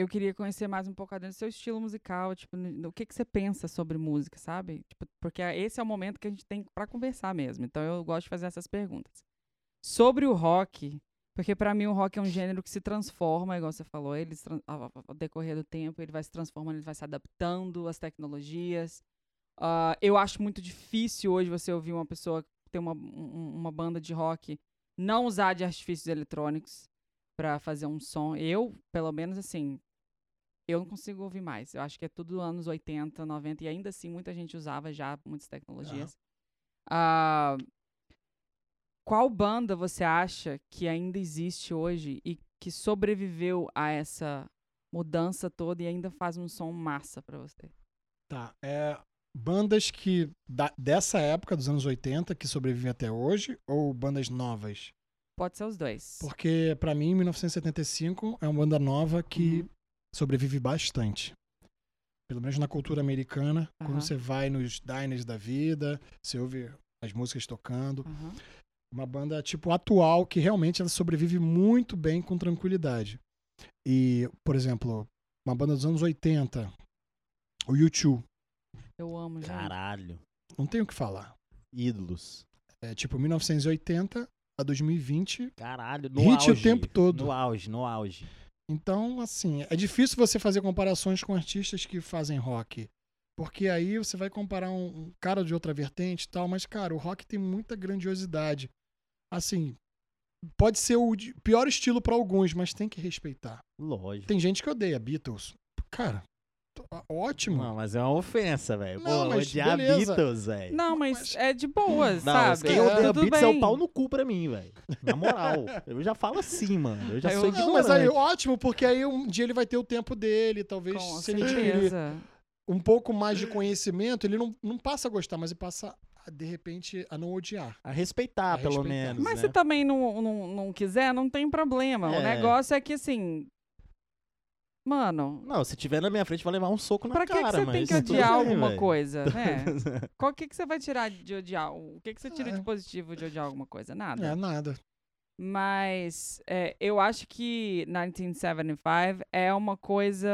eu queria conhecer mais um pouco do seu estilo musical, tipo, no que, que você pensa sobre música, sabe? Tipo, porque esse é o momento que a gente tem pra conversar mesmo. Então eu gosto de fazer essas perguntas. Sobre o rock, Porque pra mim o rock é um gênero que se transforma, igual você falou, ele ao, decorrer do tempo, ele vai se transformando, ele vai se adaptando às tecnologias. Ah, eu acho muito difícil hoje você ouvir uma pessoa ter uma, um- uma banda de rock não usar de artifícios eletrônicos pra fazer um som. Eu, pelo menos assim, eu não consigo ouvir mais. Eu acho que é tudo anos 80, 90 e ainda assim muita gente usava já muitas tecnologias. Ah, qual banda você acha que ainda existe hoje e que sobreviveu a essa mudança toda e ainda faz um som massa pra você? Tá. É, bandas que. da- dessa época, dos anos 80, que sobrevivem até hoje, ou bandas novas? Pode ser os dois. Porque, pra mim, 1975 é uma banda nova que Uhum. Sobrevive bastante. Pelo menos na cultura americana. Aham. Quando você vai nos diners da vida, você ouve as músicas tocando. Aham. Uma banda, tipo, atual, que realmente ela sobrevive muito bem com tranquilidade. E, por exemplo, uma banda dos anos 80, o U2, Eu amo, gente. Caralho. não tem o que falar. Ídolos. É tipo 1980 a 2020. Caralho, no Hit o auge. tempo todo. No auge, no auge. Então, assim, é difícil você fazer comparações com artistas que fazem rock. Porque aí você vai comparar um, um cara de outra vertente e tal, mas, cara, o rock tem muita grandiosidade. Assim, pode ser o pior estilo pra alguns, mas tem que respeitar. Lógico. Tem gente que odeia Beatles. Cara, ótimo. Não, mas é uma ofensa, velho. Não, Pô, mas odiar beleza. Beatles, velho. Não, mas, Mas- é de boas, Não, sabe? quem odeia Tudo Beatles é bem. o pau no cu pra mim, velho. Na moral. eu já falo assim, mano. Eu já Eu- sou Não, Não, ignorante. mas aí ótimo, porque aí um dia ele vai ter o tempo dele, talvez Com se ele certeza. um pouco mais de conhecimento, ele não, não passa a gostar, mas ele passa, a, de repente, a não odiar. A respeitar, A pelo respeitar. menos, Mas né? se também não, não, não quiser, não tem problema. O É. negócio é que, assim. Mano, Não, se tiver na minha frente, vai levar um soco na pra que, que cara, você mas tem que odiar bem, alguma velho. coisa, né? Qual que, que você vai tirar de odiar? O que, que você tira É. de positivo de odiar alguma coisa? Nada. É nada. Mas é, eu acho que 1975 é uma coisa.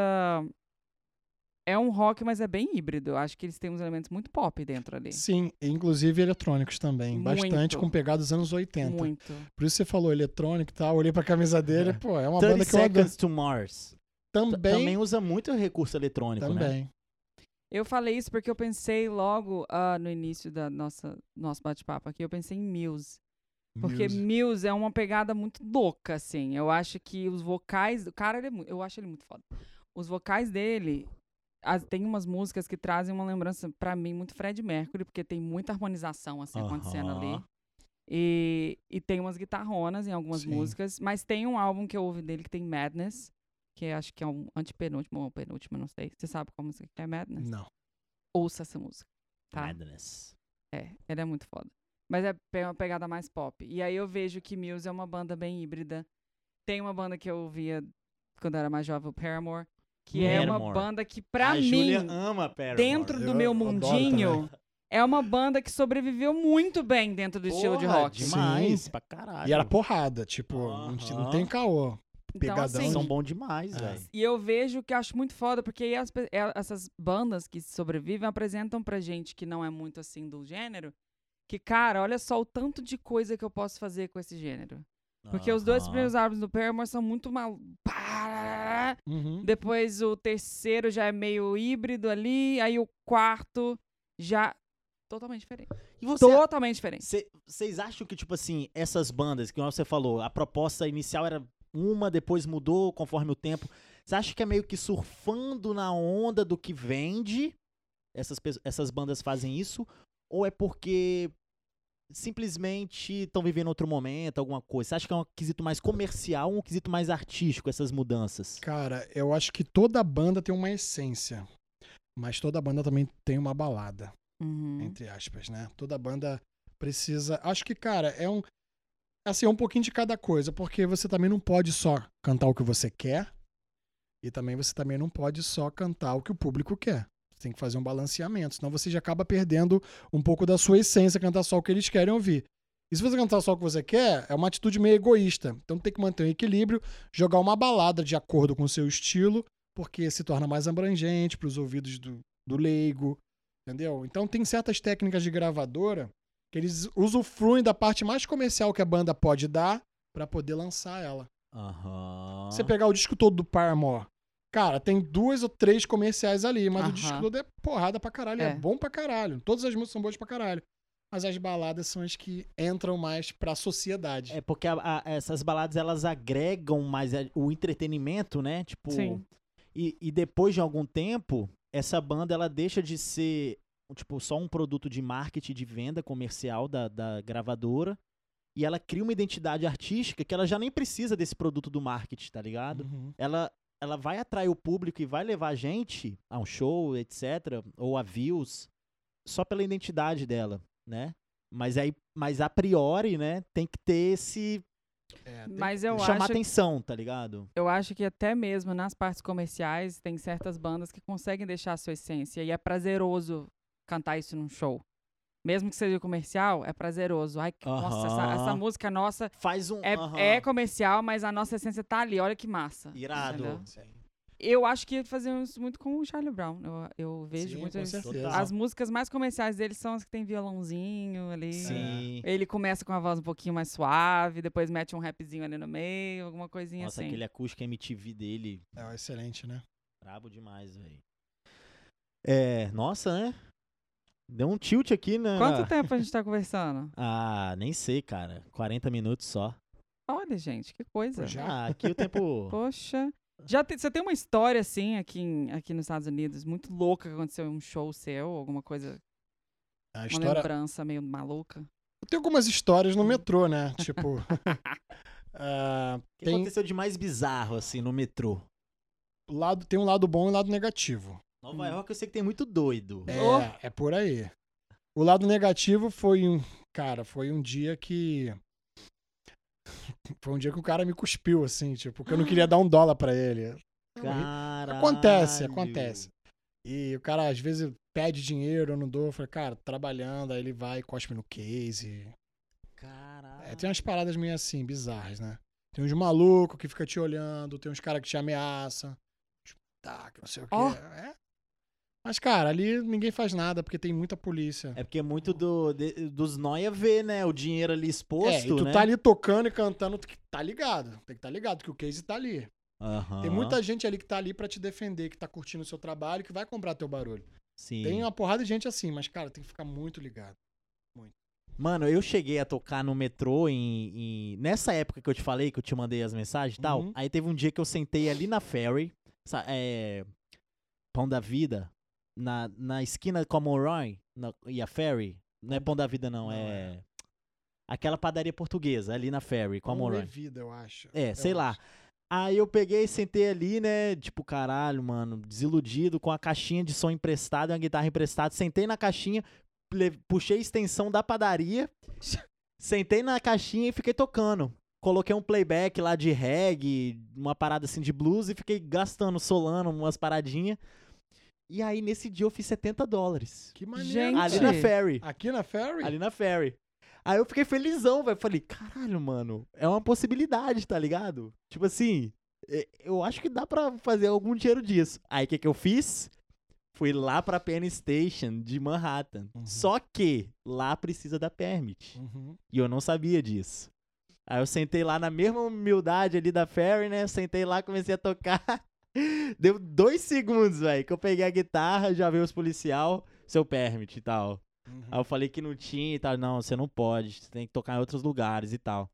É um rock, mas é bem híbrido. Eu acho que eles têm uns elementos muito pop dentro ali. Sim, inclusive eletrônicos também. Bastante Muito. com pegada dos anos 80. Muito. Por isso você falou eletrônico e tal. Olhei pra camisa dele, pô, é uma 30 banda que eu adoro. Seconds to Mars. Também. Também usa muito recurso eletrônico, né? Também. Eu falei isso porque eu pensei logo ah, no início da nossa nosso bate-papo aqui, eu pensei em Muse. Porque Muse. Muse é uma pegada muito louca, assim. Eu acho que os vocais. O cara, ele é eu acho ele muito foda. Os vocais dele. as- tem umas músicas que trazem uma lembrança, pra mim, muito Fred Mercury, porque tem muita harmonização, assim, acontecendo ali. E, e tem umas guitarronas em algumas Sim. músicas. Mas tem um álbum que eu ouvi dele que tem Madness, que acho que é um antepenúltimo ou penúltimo, não sei. Você sabe qual música que é Madness? Não. Ouça essa música. Tá? Madness. É, ele é muito foda. Mas é uma pegada mais pop. E aí eu vejo que Muse é uma banda bem híbrida. Tem uma banda que eu ouvia quando eu era mais jovem, o Paramore, que é uma Paramore. banda que, pra a mim, ama Paramore. dentro do Eu meu mundinho, é uma banda que sobreviveu muito bem dentro do estilo de Porra, rock. Demais, Sim. pra caralho. E era porrada, tipo, não, t- não tem caô. Então, pegadão. assim, São bons demais, É. velho. E eu vejo que acho muito foda, porque aí as é- essas bandas que sobrevivem apresentam pra gente que não é muito assim do gênero, que, cara, olha só o tanto de coisa que eu posso fazer com esse gênero. Porque os dois primeiros álbuns do Paramore são muito mal. Uhum. Depois o terceiro já é meio híbrido ali, aí o quarto já totalmente diferente. E você, Totalmente diferente. Vocês acham que, tipo assim, essas bandas, que você falou, a proposta inicial era uma, depois mudou conforme o tempo. Você acha que é meio que surfando na onda do que vende? Essas, essas bandas fazem isso? Ou é porque simplesmente estão vivendo outro momento, alguma coisa? Você acha que é um quesito mais comercial ou um quesito mais artístico, essas mudanças? Cara, eu acho que toda banda tem uma essência. Mas toda banda também tem uma balada, Uhum. entre aspas, né? Toda banda precisa. Acho que, cara, é um. Assim, é um pouquinho de cada coisa, porque você também não pode só cantar o que você quer. E também você também não pode só cantar o que o público quer. Você tem que fazer um balanceamento, senão você já acaba perdendo um pouco da sua essência, cantar só o que eles querem ouvir. E se você cantar só o que você quer, é uma atitude meio egoísta. Então tem que manter um equilíbrio, jogar uma balada de acordo com o seu estilo, porque se torna mais abrangente para os ouvidos do, do leigo, entendeu? Então tem certas técnicas de gravadora eles usufruem da parte mais comercial que a banda pode dar pra poder lançar ela. Aham. Você pegar o disco todo do Paramore, cara, tem duas ou três comerciais ali, mas Aham. o disco todo é porrada pra caralho, é. É. bom pra caralho. Todas as músicas são boas pra caralho. Mas as baladas são as que entram mais pra sociedade. É porque a- a- essas baladas elas agregam mais a- o entretenimento, né? Tipo, Sim. E, e depois de algum tempo, essa banda ela deixa de ser tipo só um produto de marketing de venda comercial da, da gravadora e ela cria uma identidade artística que ela já nem precisa desse produto do marketing, tá ligado? Uhum. Ela ela vai atrair o público e vai levar a gente a um show, etc, ou a views só pela identidade dela, né? Mas aí, mas a priori, né, tem que ter esse É, Mas eu chamar acho, atenção, tá ligado? eu acho que até mesmo nas partes comerciais tem certas bandas que conseguem deixar a sua essência e é prazeroso cantar isso num show. Mesmo que seja comercial, é prazeroso. Ai, que- nossa, essa, essa música nossa Faz um é, aham. é comercial, mas a nossa essência tá ali. Olha que massa. Irado. Eu acho que faziam isso muito com o Charlie Brown. Eu, eu vejo Sim, muito isso. As músicas mais comerciais dele são as que tem violãozinho ali. Sim. Ele começa com a voz um pouquinho mais suave, depois mete um rapzinho ali no meio, alguma coisinha Nossa, assim. aquele acústico MTV dele, É excelente, né? brabo demais, velho. É, nossa, né? Deu um tilt aqui, né? Quanto tempo a gente tá conversando? Ah, nem sei, cara. 40 minutos só. Olha, gente, que coisa. Já? Ah, aqui o tempo. Poxa. Já te- você tem uma história assim aqui, em- aqui nos Estados Unidos, muito louca que aconteceu em um show seu, alguma coisa, A uma história. lembrança meio maluca? Tem algumas histórias no metrô, né? Tipo. ah, O que tem, aconteceu de mais bizarro, assim, no metrô? lado, tem um lado bom e um lado negativo. Nova Hum. York eu sei que tem muito doido. É, Oh. é por aí. O lado negativo foi um. Cara, foi um dia que. Foi um dia que o cara me cuspiu, assim, tipo, que eu não queria dar um dólar pra ele. Caralho. Acontece, acontece. E o cara às vezes pede dinheiro, eu não dou. Eu falei, cara, trabalhando, aí ele vai e cospe no case. Caralho. É, tem umas paradas meio assim, bizarras, né? Tem uns malucos que fica te olhando, tem uns caras que te ameaçam. Tipo, Tá, que não sei o quê. Ó. É. Mas, cara, ali ninguém faz nada porque tem muita polícia. É porque é muito do, de- dos noia ver, né? O dinheiro ali exposto, É, e tu né? tá ali tocando e cantando, tu que tá ligado. Tem que estar tá ligado, que o case tá ali. Aham. Tem muita gente ali que tá ali pra te defender, que tá curtindo o seu trabalho, que vai comprar teu barulho. Sim. Tem uma porrada de gente assim, mas, cara, tem que ficar muito ligado. Mano, eu cheguei a tocar no metrô em, em- Nessa época que eu te falei, que eu te mandei as mensagens e tal. Uhum. Aí teve um dia que eu sentei ali na Ferry, é, Pão da Vida, na, na esquina com a Monroy na- e a Ferry. Não é Pão da Vida, não, Não, é. Aquela padaria portuguesa, ali na Ferry, com a Monroy. vida, eu acho. É, Eu sei lá. acho. Aí eu peguei e sentei ali, né? Tipo, caralho, mano, desiludido com a caixinha de som emprestada, uma guitarra emprestada. Sentei na caixinha, puxei a extensão da padaria, sentei na caixinha e fiquei tocando. Coloquei um playback lá de reggae, uma parada assim de blues e fiquei gastando, solando umas paradinhas. E aí nesse dia eu fiz 70 dólares. Que maneiro. Gente. Ali na Ferry. Aqui na Ferry? Ali na Ferry. Aí eu fiquei felizão, velho. Falei, caralho, mano, é uma possibilidade, tá ligado? Tipo assim, eu acho que dá pra fazer algum dinheiro disso. Aí o que que eu fiz? Fui lá pra Penn Station de Manhattan. Uhum. Só que lá precisa da permit. Uhum. E eu não sabia disso. Aí eu sentei lá na mesma humildade ali da Ferry, né? Sentei lá, comecei a tocar. Deu dois segundos, velho, que eu peguei a guitarra, já veio os policial, seu permit e tal. Uhum. Aí eu falei que não tinha e tal. Não, você não pode. Você tem que tocar em outros lugares e tal.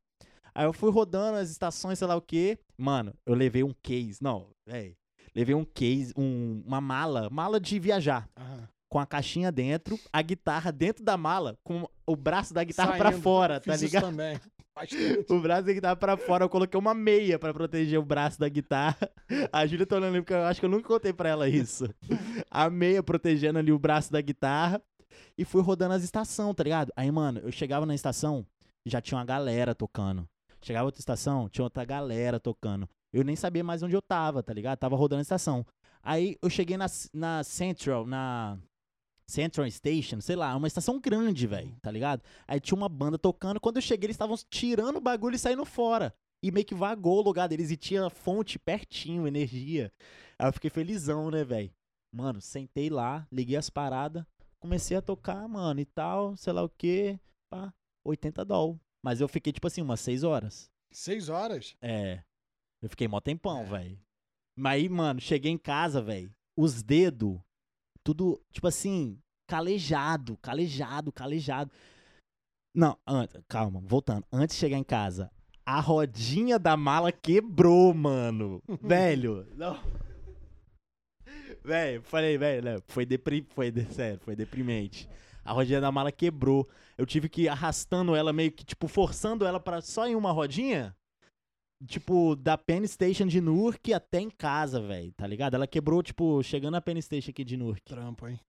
Aí eu fui rodando as estações, sei lá o quê. Mano, eu levei um case. Não, véi. Levei um case, um- uma mala, mala de viajar. Aham. Com a caixinha dentro, a guitarra dentro da mala, com o braço da guitarra pra Saindo. fora, tá Fiz isso ligado? também. Tempo. O braço da guitarra pra fora, eu coloquei uma meia pra proteger o braço da guitarra. A Júlia tá olhando ali, porque eu acho que eu nunca contei pra ela isso. A meia protegendo ali o braço da guitarra. E fui rodando as estações, tá ligado? Aí, mano, eu chegava na estação, já tinha uma galera tocando. Chegava outra estação, tinha outra galera tocando. Eu nem sabia mais onde eu tava, tá ligado? Tava rodando a estação. Aí eu cheguei na, na Central, na Central Station, sei lá, uma estação grande, velho, tá ligado? Aí tinha uma banda tocando. Quando eu cheguei, eles estavam tirando o bagulho e saindo fora. E meio que vagou o lugar deles e tinha fonte pertinho, energia. Aí eu fiquei felizão, né, velho? Mano, sentei lá, liguei as paradas, comecei a tocar, mano, e tal, sei lá o quê. Pá, 80 doll. Mas eu fiquei, tipo assim, umas 6 horas. Seis horas? É. Eu fiquei mó tempão, É. velho. Mas aí, mano, cheguei em casa, velho. Os dedos, tudo, tipo assim, calejado, calejado, calejado. Não, antes, calma, voltando. Antes de chegar em casa, a rodinha da mala quebrou, mano. velho, não. Velho, falei, velho, né, foi depri... foi, de- sério, foi deprimente. A rodinha da mala quebrou. Eu tive que ir arrastando ela meio que, tipo, forçando ela para só em uma rodinha. Tipo, da Penn Station de Newark até em casa, velho, tá ligado? Ela quebrou, tipo, chegando na Penn Station aqui de Newark. Trampo, hein?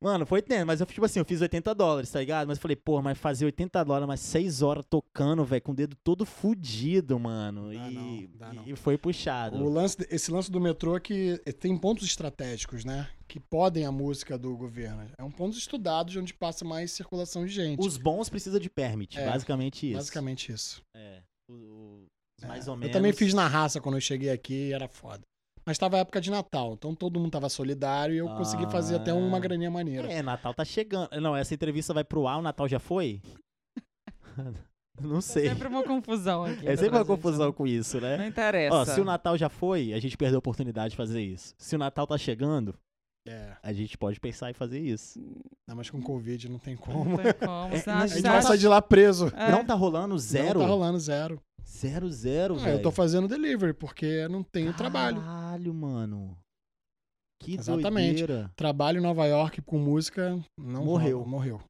Mano, foi tempo, mas eu, tipo assim, eu fiz 80 dólares, tá ligado? Mas eu falei, pô, mas fazer 80 dólares, mas 6 horas tocando, velho, com o dedo todo fudido, mano. Dá e, não, dá não. e foi puxado. O lance, esse lance do metrô é que tem pontos estratégicos, né? Que podem a música do governo. É um ponto estudado de onde passa mais circulação de gente. Os bons precisam de permit, É, basicamente isso. Basicamente isso. É. o- o- É, mais ou eu menos. também fiz na raça quando eu cheguei aqui e era foda. Mas tava época de Natal, então todo mundo tava solidário e eu consegui fazer até uma Ah. graninha maneira. É, Natal tá chegando. Não, essa entrevista vai pro ar, o Natal já foi? Não É sei. sempre uma confusão aqui. É sempre uma gente, confusão não- com isso, né? Não interessa. Ó, se o Natal já foi, a gente perdeu a oportunidade de fazer isso. Se o Natal tá chegando, É. a gente pode pensar em fazer isso. Não, mas com Covid não tem Não como. tem como. É, A gente vai sair de lá preso. É. Não tá rolando zero? Não tá rolando zero. Zero, zero, Ah, velho. eu tô fazendo delivery, porque não tenho trabalho. Caralho, mano. Que Exatamente. doideira. Trabalho em Nova York com música não Morreu. rola, morreu.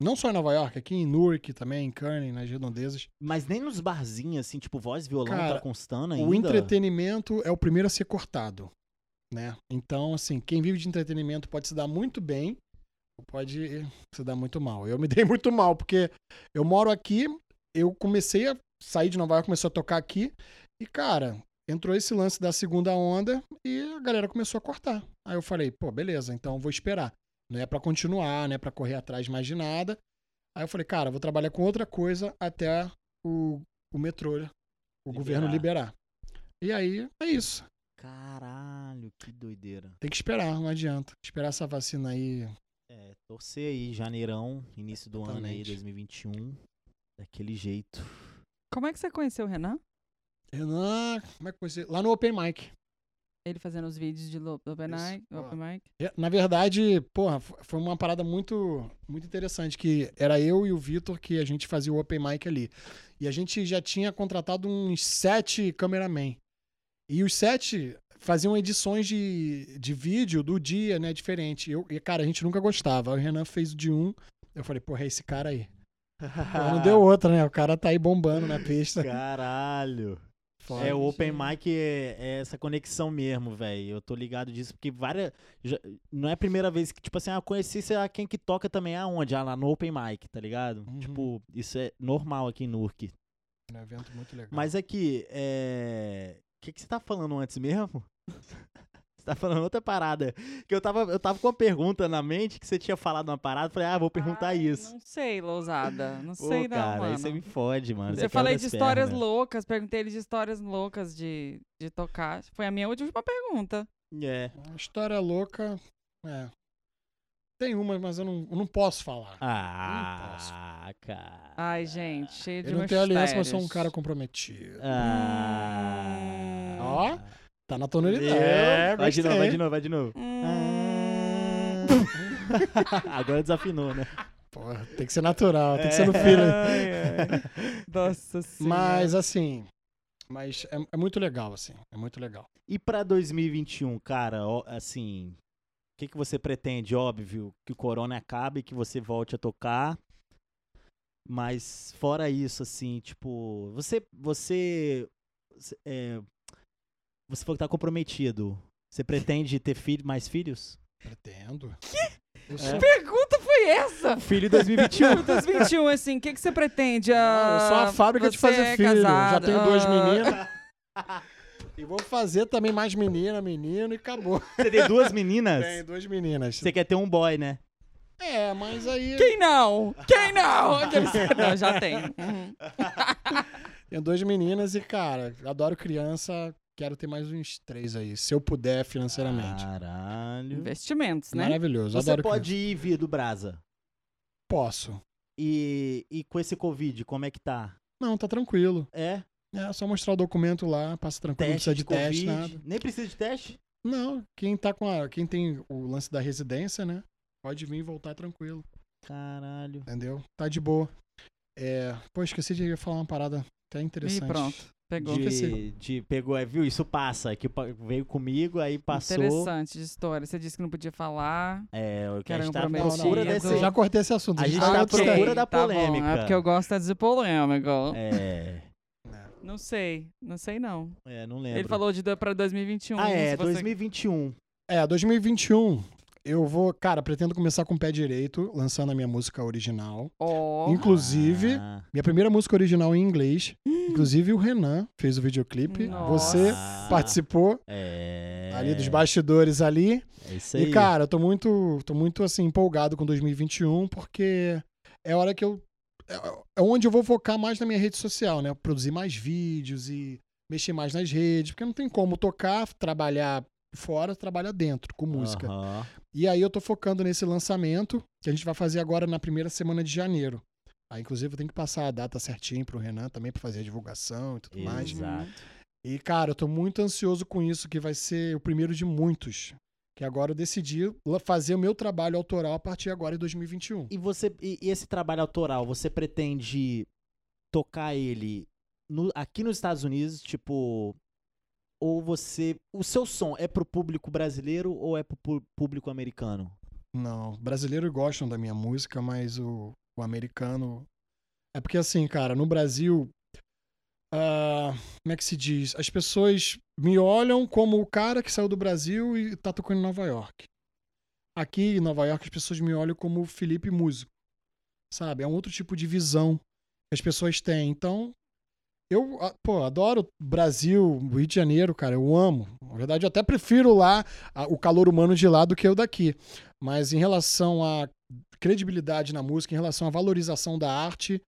Não só em Nova York, aqui em Newark também, em Kearney, nas redondezas. Mas nem nos barzinhos, assim, tipo, voz e violão Cara, tá constando ainda? O entretenimento é o primeiro a ser cortado, né? Então, assim, quem vive de entretenimento pode se dar muito bem ou pode se dar muito mal. Eu me dei muito mal, porque eu moro aqui, eu comecei a sair de Nova York, começou a tocar aqui, e, cara, entrou esse lance da segunda onda e a galera começou a cortar. Aí eu falei, pô, beleza, então vou esperar. Não é pra continuar, não é pra correr atrás mais de nada. Aí eu falei, cara, vou trabalhar com outra coisa até o, o metrô, o governo liberar. E aí, é isso. Caralho, que doideira. Tem que esperar, não adianta. Esperar essa vacina aí. É, torcer aí, janeirão, início do ano aí, Exatamente. 2021. Daquele jeito. Como é que você conheceu o Renan? Renan, como é que isso? Lá no Open Mic. Ele fazendo os vídeos de lo- Open Isso. Mic. Open Mic. É, Na verdade, porra, foi uma parada muito, muito interessante, que era eu e o Vitor que a gente fazia o Open Mic ali. E a gente já tinha contratado uns sete cameramen. E os sete faziam edições de, de vídeo do dia, né, diferente. Eu, e, cara, a gente nunca gostava. O Renan fez o de um. Eu falei, porra, é esse cara aí. Pô, não deu outra, né? O cara tá aí bombando na pista. Caralho. Foda. É, o Open Mic é, é essa conexão mesmo, velho. Eu tô ligado disso, porque várias. já- não é a primeira vez que, tipo assim, ah, eu conheci, sei lá, quem que toca também aonde? Ah, lá no Open Mic, tá ligado? Uhum. Tipo, isso é normal aqui em Nurk. É um evento muito legal. Mas aqui, é. O que, que você tá falando antes mesmo? você tá falando outra parada. Que eu tava, eu tava com uma pergunta na mente que você tinha falado uma parada. Falei, ah, vou perguntar Ai, isso. Não sei, Lousada. Não Pô, sei não, cara, mano. aí você me fode, mano. Eu Você falei de as histórias pernas. loucas, perguntei ele de histórias loucas de, de tocar. Foi a minha última pergunta. É. Uma história louca. É. Tem uma, mas eu não, eu não posso falar. Ah, cara. Ai, gente, cheio de eu não tenho aliança, mas sou um mistérios. cara comprometido. Ah. Ó, Tá na tonalidade. É, vai de novo, vai de novo, vai de novo. Hum, Agora desafinou, né? Porra, tem que ser natural, tem que ser no feeling. ai, ai. Nossa senhora. Mas assim. Mas é, é muito legal, assim. É muito legal. E pra 2021, cara, ó, assim, o que, que você pretende? Óbvio que o corona acabe, que você volte a tocar. Mas fora isso, assim, tipo, você, você, você, é, você falou que tá comprometido. Você pretende ter filho, mais filhos? Pretendo. Eu É. pergunta foi essa? Filho em 2021. 2021, assim, o que, que você pretende? Não, eu sou a Ah, fábrica de fazer é filho. Já casado, tenho duas ah, meninas. E vou fazer também mais menina, menino e acabou. Você tem duas meninas? Tem duas meninas. Você quer ter um boy, né? É, mas aí. Quem não? Quem não? Aqueles... Não, já tem. Uhum. Tenho duas meninas e, cara, adoro criança. Quero ter mais uns três aí, se eu puder financeiramente. Caralho. Investimentos, né? Maravilhoso. Você adoro pode criança. ir e vir do Brasa. Posso. E, e com esse Covid, como é que tá? Não, tá tranquilo. É? É só mostrar o documento lá, passa tranquilo, não Teste precisa de, teste, Covid. nada. Nem precisa de teste? Não, quem tá com a. Quem tem o lance da residência, né? Pode vir e voltar tranquilo, Caralho. entendeu? Tá de boa. É. Pô, esqueci de falar uma parada até E interessante. pronto. Pegou. De, de pegou, é, viu? Isso passa. Que veio comigo, aí passou. Interessante de história. Você disse que não podia falar. É, o que a Era gente um tá à procura desse. Eu já cortei esse assunto. A gente tá tá à procura da tá bom. polêmica. É porque eu gosto de polêmica. É, Não sei. Não sei, não. é, não lembro. Ele falou de pra 2021. Ah, é, se você- 2021. É, 2021. Eu vou, cara, pretendo começar com o pé direito, lançando a minha música original. Ó. Inclusive, Ah, minha primeira música original em inglês. Inclusive, o Renan fez o videoclipe. Nossa. Você participou é. ali dos bastidores ali. É isso aí. E, cara, eu tô muito, tô muito, assim, empolgado com 2021, porque é hora que eu... É é onde eu vou focar mais na minha rede social, né? Produzir mais vídeos e mexer mais nas redes, porque não tem como tocar, trabalhar fora, trabalhar dentro, com música. Aham. E aí eu tô focando nesse lançamento, que a gente vai fazer agora na primeira semana de janeiro. Aí, inclusive, eu tenho que passar a data certinho pro Renan também, pra fazer a divulgação e tudo mais. Exato. E, cara, eu tô muito ansioso com isso, que vai ser o primeiro de muitos. Que agora eu decidi fazer o meu trabalho autoral a partir de agora em 2021. E você e, e esse trabalho autoral, você pretende tocar ele no- aqui nos Estados Unidos, tipo, ou você, o seu som é pro público brasileiro ou é pro público americano? Não, brasileiros gostam da minha música, mas o, o americano. É porque, assim, cara, no Brasil. ah, como é que se diz? As pessoas me olham como o cara que saiu do Brasil e tá tocando em Nova York. Aqui em Nova York, as pessoas me olham como Felipe Músico. Sabe? É um outro tipo de visão que as pessoas têm. Então, eu, pô, adoro Brasil, Rio de Janeiro, cara. Eu amo. Na verdade, eu até prefiro lá a- o calor humano de lá do que o daqui. Mas em relação à credibilidade na música, em relação à valorização da arte,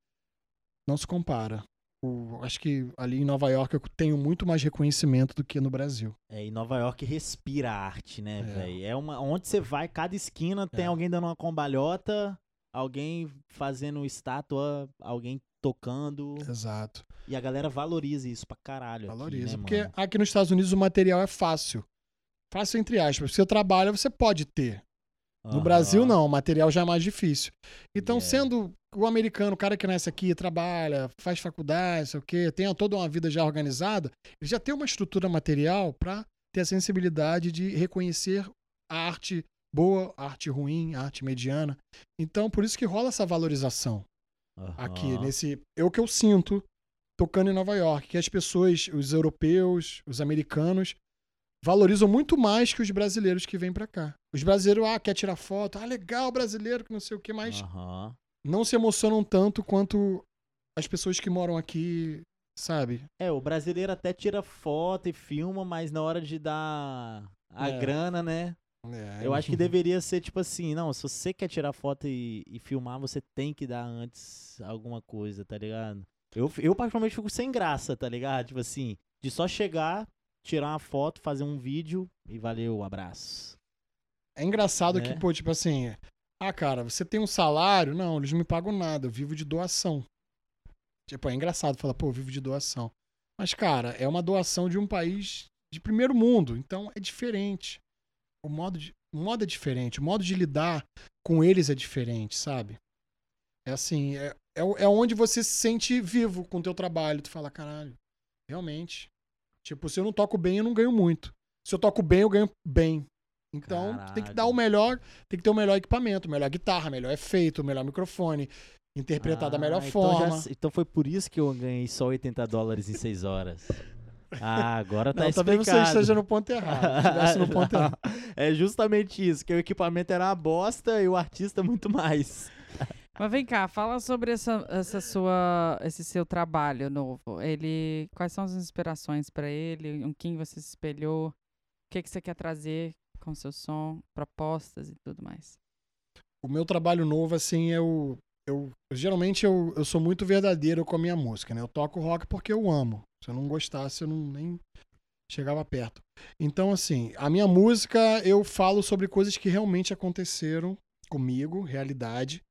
não se compara. O- acho que ali em Nova York eu tenho muito mais reconhecimento do que no Brasil. É, e Nova York respira arte, né, É. velho? É uma onde você vai, cada esquina tem É. alguém dando uma combalhota, alguém fazendo estátua, alguém tocando, Exato. e a galera valoriza isso pra caralho. aqui, Valoriza. né, porque mano? aqui nos Estados Unidos o material é fácil. Fácil entre aspas. Você trabalha, você pode ter. No Aham. Brasil, não. O material já é mais difícil. Então, Yeah. sendo o americano, o cara que nasce aqui, trabalha, faz faculdade, sei o quê, tem toda uma vida já organizada, ele já tem uma estrutura material para ter a sensibilidade de reconhecer a arte boa, arte ruim, arte mediana. Então, por isso que rola essa valorização aqui, Aham. nesse. É o que eu sinto tocando em Nova York, que as pessoas, os europeus, os americanos, valorizam muito mais que os brasileiros que vêm pra cá. Os brasileiros, ah, quer tirar foto, ah, legal, brasileiro, que não sei o que, mas Aham. não se emocionam tanto quanto as pessoas que moram aqui, sabe? É, o brasileiro até tira foto e filma, mas na hora de dar a É. grana, né? É, Eu acho que deveria ser tipo assim, não, se você quer tirar foto e, e filmar, você tem que dar antes alguma coisa, tá ligado? Eu, eu particularmente fico sem graça, tá ligado? Tipo assim, de só chegar, tirar uma foto, fazer um vídeo e valeu, abraço. É engraçado né? que, pô, tipo assim, ah, cara, você tem um salário? Não, eles não me pagam nada, eu vivo de doação. Tipo, é engraçado falar, pô, eu vivo de doação. Mas, cara, é uma doação de um país de primeiro mundo, então é diferente. O modo, de, o modo é diferente, o modo de lidar com eles é diferente, sabe? É assim, é, é, é onde você se sente vivo com o teu trabalho. Tu fala, caralho, realmente. Tipo, se eu não toco bem, eu não ganho muito. Se eu toco bem, eu ganho bem. Então, tu tem que dar o Caralho. melhor, tem que ter o melhor equipamento, melhor guitarra, melhor efeito, melhor microfone, interpretar da melhor Ah, então forma. já- então foi por isso que eu ganhei só 80 dólares em 6 horas. Ah, agora tá Não, talvez você explicado. esteja no ponto errado. Estivesse no ponto errado. É justamente isso, que o equipamento era uma bosta e o artista muito mais. Mas vem cá, fala sobre essa, essa sua, esse seu trabalho novo. Ele, quais são as inspirações pra ele? Em quem você se espelhou? O que, que você quer trazer com seu som, propostas e tudo mais? O meu trabalho novo, assim, eu. eu geralmente eu, eu sou muito verdadeiro com a minha música, né? Eu toco rock porque eu amo. Se eu não gostasse, eu não nem chegava perto. Então, assim, a minha música eu falo sobre coisas que realmente aconteceram comigo, realidade.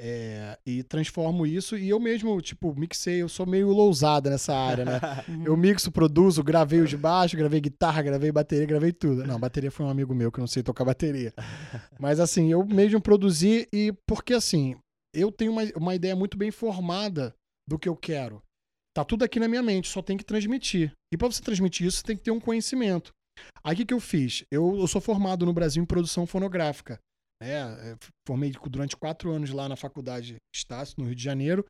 É, e transformo isso e eu mesmo, tipo, mixei, eu sou meio lousada nessa área, né? Uhum. Eu mixo, produzo, gravei os de baixo, gravei guitarra, gravei bateria, gravei tudo. Não, bateria foi um amigo meu que eu não sei tocar bateria. Mas assim, eu mesmo produzi e porque assim, eu tenho uma, uma ideia muito bem formada do que eu quero. Tá tudo aqui na minha mente, só tem que transmitir. E para você transmitir isso, você tem que ter um conhecimento. Aí o que, que eu fiz? Eu, eu sou formado no Brasil em produção fonográfica. Né? É, formei durante quatro anos lá na faculdade Estácio, no Rio de Janeiro.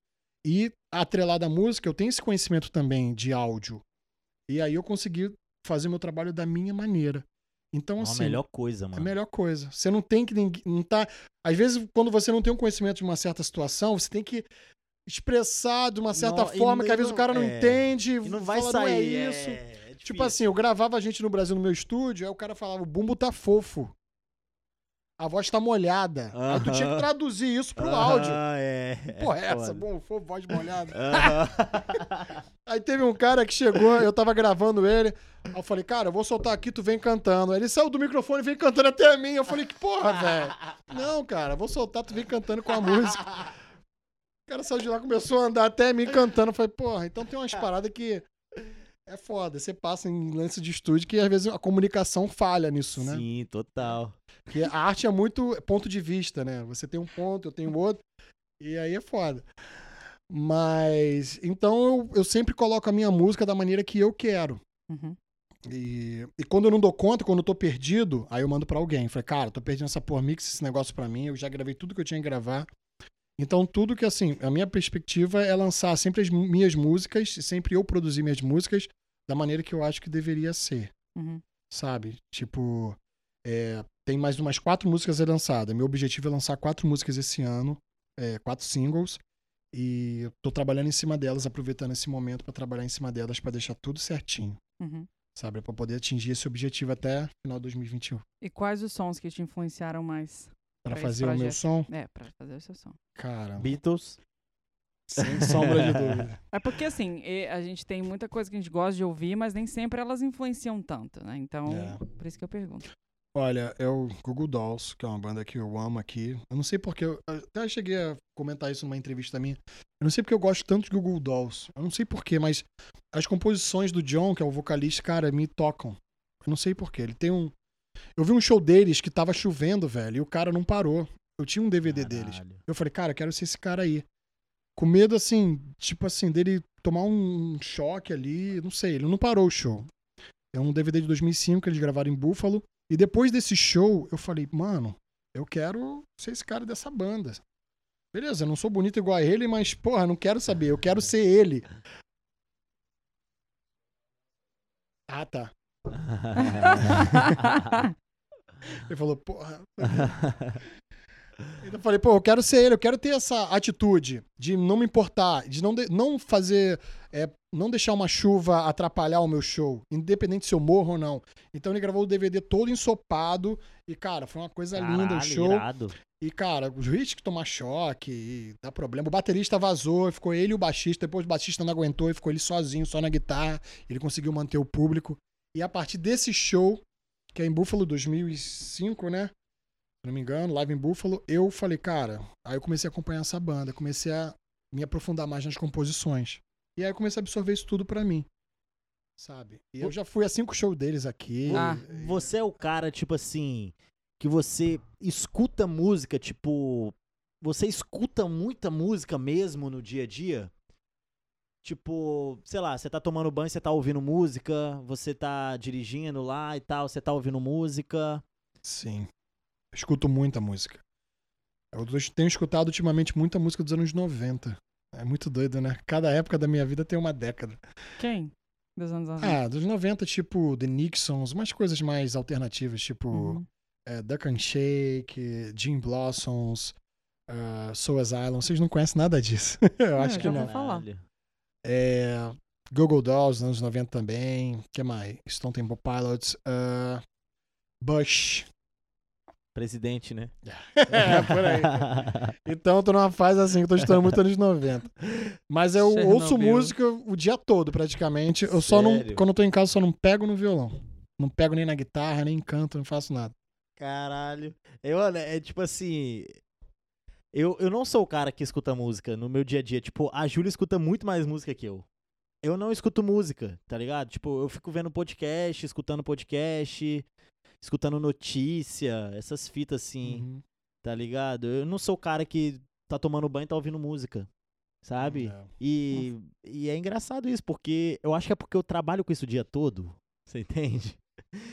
E atrelado à música, eu tenho esse conhecimento também de áudio. E aí eu consegui fazer meu trabalho da minha maneira. Então, É a assim, melhor coisa, é a mano. melhor coisa. Você não tem que. Não tá... Às vezes, quando você não tem um conhecimento de uma certa situação, você tem que expressar de uma certa Não, forma que às não- vezes o cara não é, entende. E não vai fala, sair. Não é é- isso. é Tipo assim, eu gravava a gente no Brasil no meu estúdio, aí o cara falava, o bumbo tá fofo. A voz tá molhada. Aí tu tinha que traduzir isso pro Aham, áudio. É. Porra, é essa, foda. bom, fofo, voz molhada. Aham. Aí teve um cara que chegou, eu tava gravando ele. Aí eu falei, cara, eu vou soltar aqui, tu vem cantando. Aí ele saiu do microfone e veio cantando até a mim. Eu falei, que porra, velho. Não, cara, vou soltar, tu vem cantando com a música. O cara saiu de lá, começou a andar até mim cantando. Eu falei, porra, então tem umas paradas que é foda. Você passa em lance de estúdio que às vezes a comunicação falha nisso, né? Sim, total. Porque a arte é muito ponto de vista, né? Você tem um ponto, eu tenho outro. E aí é foda. Mas. Então eu, eu sempre coloco a minha música da maneira que eu quero. Uhum. E, e quando eu não dou conta, quando eu tô perdido, aí eu mando pra alguém. Falei, cara, tô perdendo essa porra, mix esse negócio pra mim. Eu já gravei tudo que eu tinha que gravar. Então, tudo que, assim, a minha perspectiva é lançar sempre as minhas músicas, e sempre eu produzir minhas músicas da maneira que eu acho que deveria ser Uhum. sabe? Tipo, é, tem mais umas quatro músicas lançadas. Meu objetivo é lançar quatro músicas esse ano, é, quatro singles. E eu tô trabalhando em cima delas, aproveitando esse momento pra trabalhar em cima delas pra deixar tudo certinho, Uhum. sabe? Pra poder atingir esse objetivo até final de 2021. E quais os sons que te influenciaram mais? Pra Pra fazer o meu som, É, pra fazer o seu som. cara, Beatles. sem sombra de dúvida. É porque, assim, a gente tem muita coisa que a gente gosta de ouvir, mas nem sempre elas influenciam tanto, né? Então, É. por isso que eu pergunto. Olha, é o Google Dolls, que é uma banda que eu amo aqui. Eu não sei porque. Eu até cheguei a comentar isso numa entrevista minha. Eu não sei porque eu gosto tanto de Google Dolls. Eu não sei porquê, mas as composições do John, que é o vocalista, cara, me tocam. Eu não sei porquê. Ele tem um. Eu vi um show deles que tava chovendo, velho, e o cara não parou. Eu tinha um DVD deles. Caralho. Eu falei, cara, eu quero ser esse cara aí. Com medo, assim, tipo assim, dele tomar um choque ali. Não sei, ele não parou o show. É um DVD de 2005 que eles gravaram em Buffalo. E depois desse show, eu falei, mano, eu quero ser esse cara dessa banda. Beleza, eu não sou bonito igual a ele, mas, porra, não quero saber, eu quero ser ele. Ah, tá. Ele falou, porra. Então eu falei, pô, eu quero ser ele, eu quero ter essa atitude de não me importar, de não, de- não fazer, é, não deixar uma chuva atrapalhar o meu show, independente se eu morro ou não. Então ele gravou o DVD todo ensopado e, cara, foi uma coisa linda o Caralho, show. irado. E, cara, os hits que tomar choque e dá problema. O baterista vazou, ficou ele e o baixista. Depois o baixista não aguentou e ficou ele sozinho, só na guitarra. Ele conseguiu manter o público. E a partir desse show, que é em Buffalo 2005, né? Se não me engano, live em Buffalo, eu falei, cara. Aí eu comecei a acompanhar essa banda, comecei a me aprofundar mais nas composições. E aí eu comecei a absorver isso tudo pra mim. Sabe? E eu já fui a cinco shows deles aqui. Ah. E- Você é o cara, tipo assim, que você escuta música, tipo. Você escuta muita música mesmo no dia a dia? Tipo, sei lá, você tá tomando banho, você tá ouvindo música, você tá dirigindo lá e tal, você tá ouvindo música. Sim. Eu escuto muita música. Eu tenho escutado ultimamente muita música dos anos 90. É muito doido, né? Cada época da minha vida tem uma década. Quem? Dos anos 90. Ah, dos 90, tipo The Nixons, umas coisas mais alternativas, tipo Uhum. é, Duck and Shake, Jim Blossoms, uh, Soul Asylum. Vocês não conhecem nada disso. Eu acho eu que não. falar. É, Google Dolls, nos anos 90 também. O que mais? Stone Temple Pilots. uh, Bush. Presidente, né? É, por aí. Então eu tô numa fase assim, que eu tô estudando muito anos 90. Mas eu Chernobyl. ouço música o dia todo, praticamente. Eu só não. Sério? Quando eu tô em casa, eu só não pego no violão. Não pego nem na guitarra, nem canto, não faço nada. Caralho. Eu, olha, é tipo assim. Eu, eu não sou o cara que escuta música no meu dia a dia. Tipo, a Júlia escuta muito mais música que eu. Eu não escuto música, tá ligado? Tipo, eu fico vendo podcast, escutando podcast, escutando notícia, essas fitas assim, Uhum. tá ligado? Eu não sou o cara que tá tomando banho e tá ouvindo música, sabe? É. E, e é engraçado isso, porque eu acho que é porque eu trabalho com isso o dia todo. Você entende?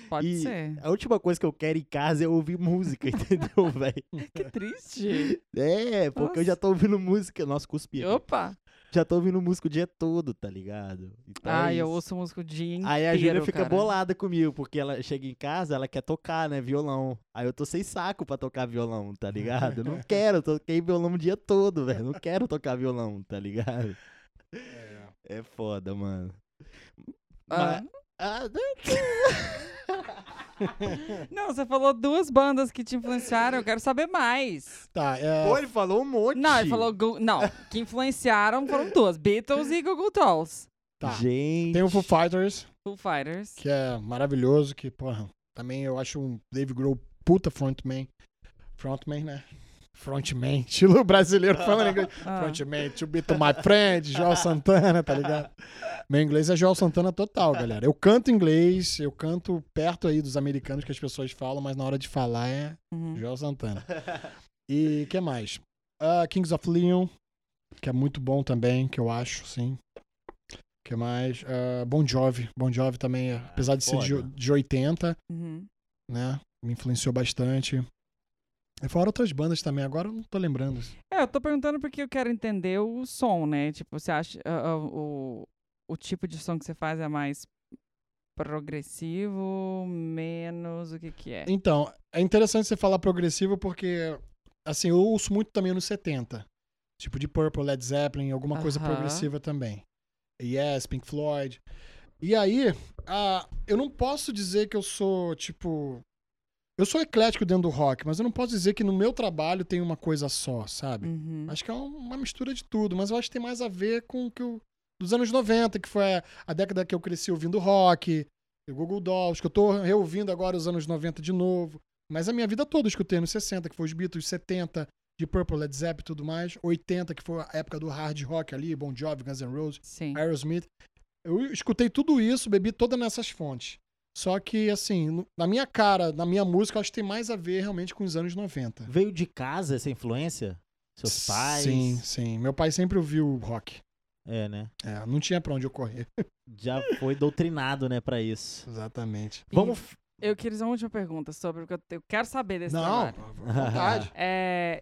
Pode E ser. A última coisa que eu quero em casa é ouvir música, entendeu, velho? Que triste. É, porque eu já tô ouvindo música. Nossa, cuspi. Opa! Já tô ouvindo música o dia todo, tá ligado? Então é Ah, eu isso. ouço música o dia inteiro, Aí a Júlia fica cara. bolada comigo, porque ela chega em casa, ela quer tocar, né, violão. Aí eu tô sem saco pra tocar violão, tá ligado? Eu não quero, eu toquei violão o dia todo, velho. Não quero tocar violão, tá ligado? É. É foda, mano. Ah. Mas- Ah, Não, você falou duas bandas que te influenciaram, eu quero saber mais. Tá, é, Pô, ele falou um monte. Não, ele falou. Gu- Não, que influenciaram foram duas: Beatles e Google Dolls. tá. Gente. Tem o Foo Fighters, Foo Fighters. que é maravilhoso, que, porra, também eu acho um Dave Grohl puta frontman. Frontman, né? Frontman, estilo brasileiro falando inglês. Ah. Frontman, to be to my friend, Joel Santana, tá ligado? Meu inglês é Joel Santana total, galera. Eu canto inglês, eu canto perto aí dos americanos que as pessoas falam, mas na hora de falar é Uhum. Joel Santana. E que mais? Ah, Kings of Leon, que é muito bom também, que eu acho, sim. que mais? Ah, bon Jovi. Bon Jovi também, é- apesar de ser de, foda. de 80, Uhum. né? Me influenciou bastante. E fora outras bandas também, agora eu não tô lembrando. É, eu tô perguntando porque eu quero entender o som, né? Tipo, você acha ah, ah, o, o tipo de som que você faz é mais progressivo, menos o que que é? Então, é interessante você falar progressivo porque, assim, eu ouço muito também nos 70. Tipo de Purple, Led Zeppelin, alguma coisa Aham. progressiva também. Yes, Pink Floyd. E aí, ah, eu não posso dizer que eu sou, tipo... Eu sou eclético dentro do rock, mas eu não posso dizer que no meu trabalho tem uma coisa só, sabe? Uhum. Acho que é uma mistura de tudo, mas eu acho que tem mais a ver com o que eu... Dos anos 90, que foi a, década que eu cresci ouvindo rock, o Google Dolls, que eu tô reouvindo agora os anos 90 de novo. Mas a minha vida toda eu escutei nos 60, que foi os Beatles, 70, de Purple, Led Zeppelin e tudo mais. 80, que foi a época do hard rock ali, Bon Jovi, Guns N' Roses, Sim. Aerosmith. Eu escutei tudo isso, bebi todas nessas fontes. Só que, assim, na minha cara, na minha música, eu acho que tem mais a ver realmente com os anos 90. Veio de casa essa influência? Seus pais? Sim, sim. Meu pai sempre ouviu rock. É, né? É, não tinha pra onde eu correr. Já foi doutrinado, né, pra isso. Exatamente. Vamos. Eu queria fazer uma última pergunta sobre o que eu, quero saber desse Não, trabalho. à vontade. É,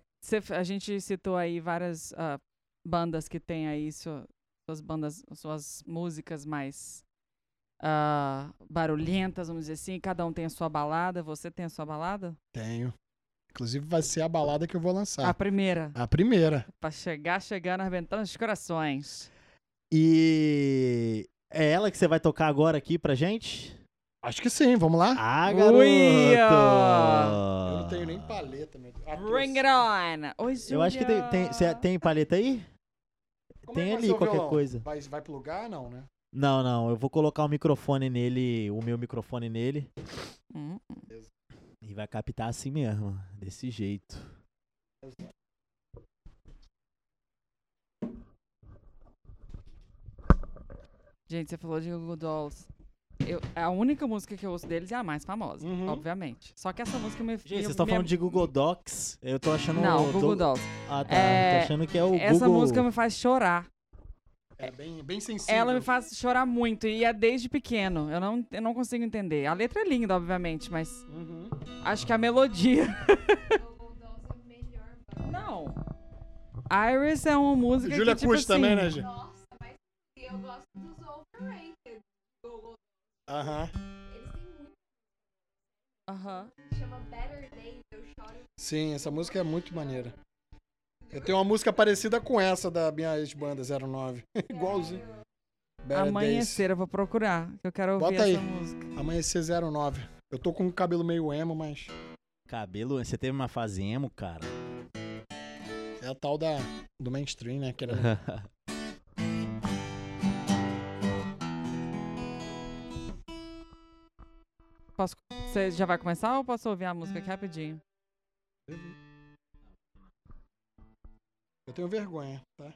a gente citou aí várias ah, bandas que tem aí sua- suas bandas, suas músicas mais ah, barulhentas, vamos dizer assim. Cada um tem a sua balada. Você tem a sua balada? Tenho. Inclusive vai ser a balada que eu vou lançar. A primeira. A primeira. Pra chegar, chegando, arrebentando os corações. E é ela que você vai tocar agora aqui pra gente? Acho que sim, vamos lá? Ah, garoto! ó. Eu não tenho nem paleta, meu Deus. Bring it on! Oi, Eu acho que tem. Tem, cê tem paleta aí? Como é tem que vai ali qualquer violão? coisa. Vai, vai plugar? Não, né? Não, não. Eu vou colocar o microfone nele, o meu microfone nele. Hum, E vai captar assim mesmo, desse jeito. Gente, você falou de Google Dolls. Eu, a única música que eu ouço deles é a mais famosa, Uhum. obviamente. Só que essa música me. Gente, vocês estão falando de Google Docs? Eu tô achando. Não, Google Dolls. Ah, tá. É, Tô achando que é o Essa Google. música me faz chorar. É bem, bem sensível. Ela me faz chorar muito e é desde pequeno. Eu não, eu não consigo entender. A letra é linda, obviamente, mas Uhum. acho que a melodia. não. Iris é uma música Júlia que, tipo curte assim, também, né, gente? Nossa, mas eu gosto dos overrated. Aham. Eles têm muito. Aham. Chama Better Days, eu choro. Sim, essa música é muito maneira. Eu tenho uma música parecida com essa da minha ex-banda 09. Igualzinho. Better Amanhecer, eu vou procurar. Eu quero ouvir Bota aí. essa música. Days. Amanhecer 09. Eu tô com o cabelo meio emo, mas Cabelo, você teve uma fase emo, cara. é a tal da, do mainstream, né? Que era... Posso, você já vai começar ou posso ouvir a música aqui rapidinho? Eu tenho vergonha, tá?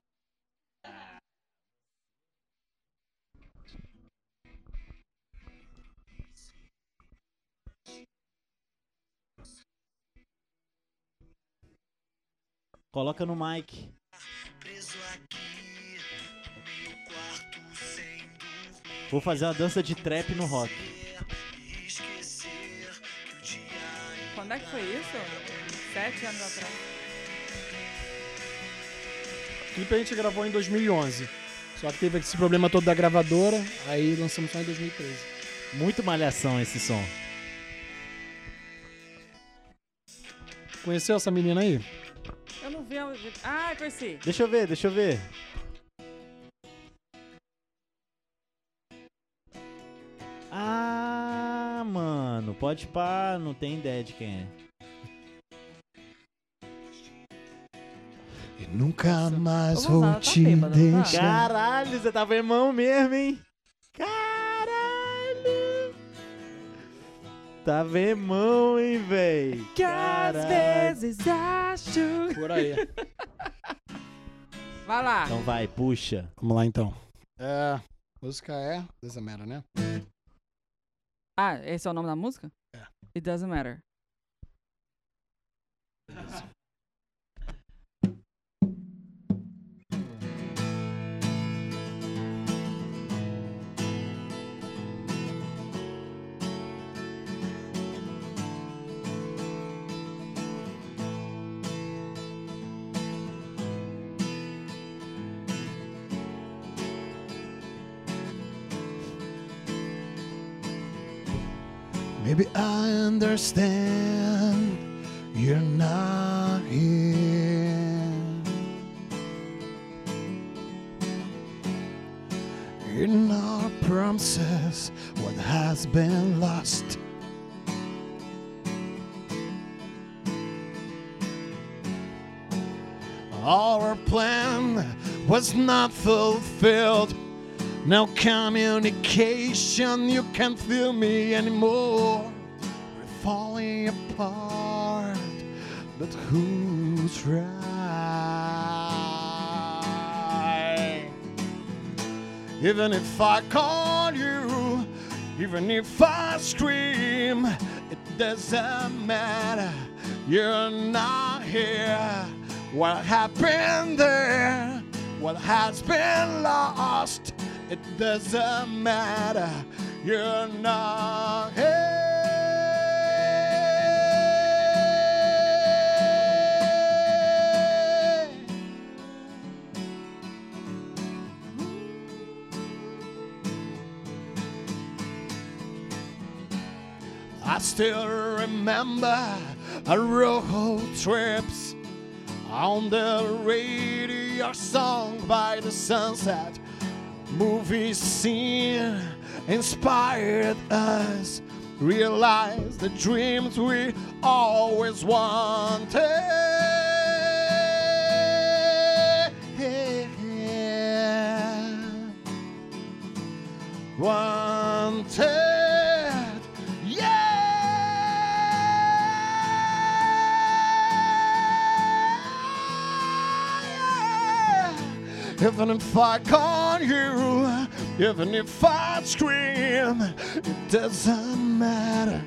Coloca no mic. Vou fazer uma dança de trap no rock. Quando é que foi isso? Sete anos atrás. O clipe a gente gravou em 2011. Só que teve esse problema todo da gravadora, aí lançamos só em 2013. Muito malhação esse som. Conheceu essa menina aí? Eu não vi. a- Ah, conheci. Deixa eu ver, deixa eu ver. Ah, mano, pode pá, não tem ideia de quem é. E nunca mais vou tá te tá? deixar. Caralho, você tava irmão mesmo, hein? Caralho! Tava irmão, hein, véi? Que às Caralho. vezes acho. Por aí. Vai lá. Então vai, puxa. Vamos lá então. É, música é Doesn't Matter, né? Ah, esse é o nome da música? É. It doesn't matter. Maybe I understand you're not here. In our promises, what has been lost. Our plan was not fulfilled. No communication, you can't feel me anymore. We're falling apart, but who's right? Even if I call you, even if I scream, it doesn't matter. You're not here. What happened there? What has been lost? It doesn't matter. You're not here. I still remember our road trips on the radio, sung by the sunset. Movie scene inspired us. Realize the dreams we always wanted. Wanted, Even if I call you, even if I scream, it doesn't matter.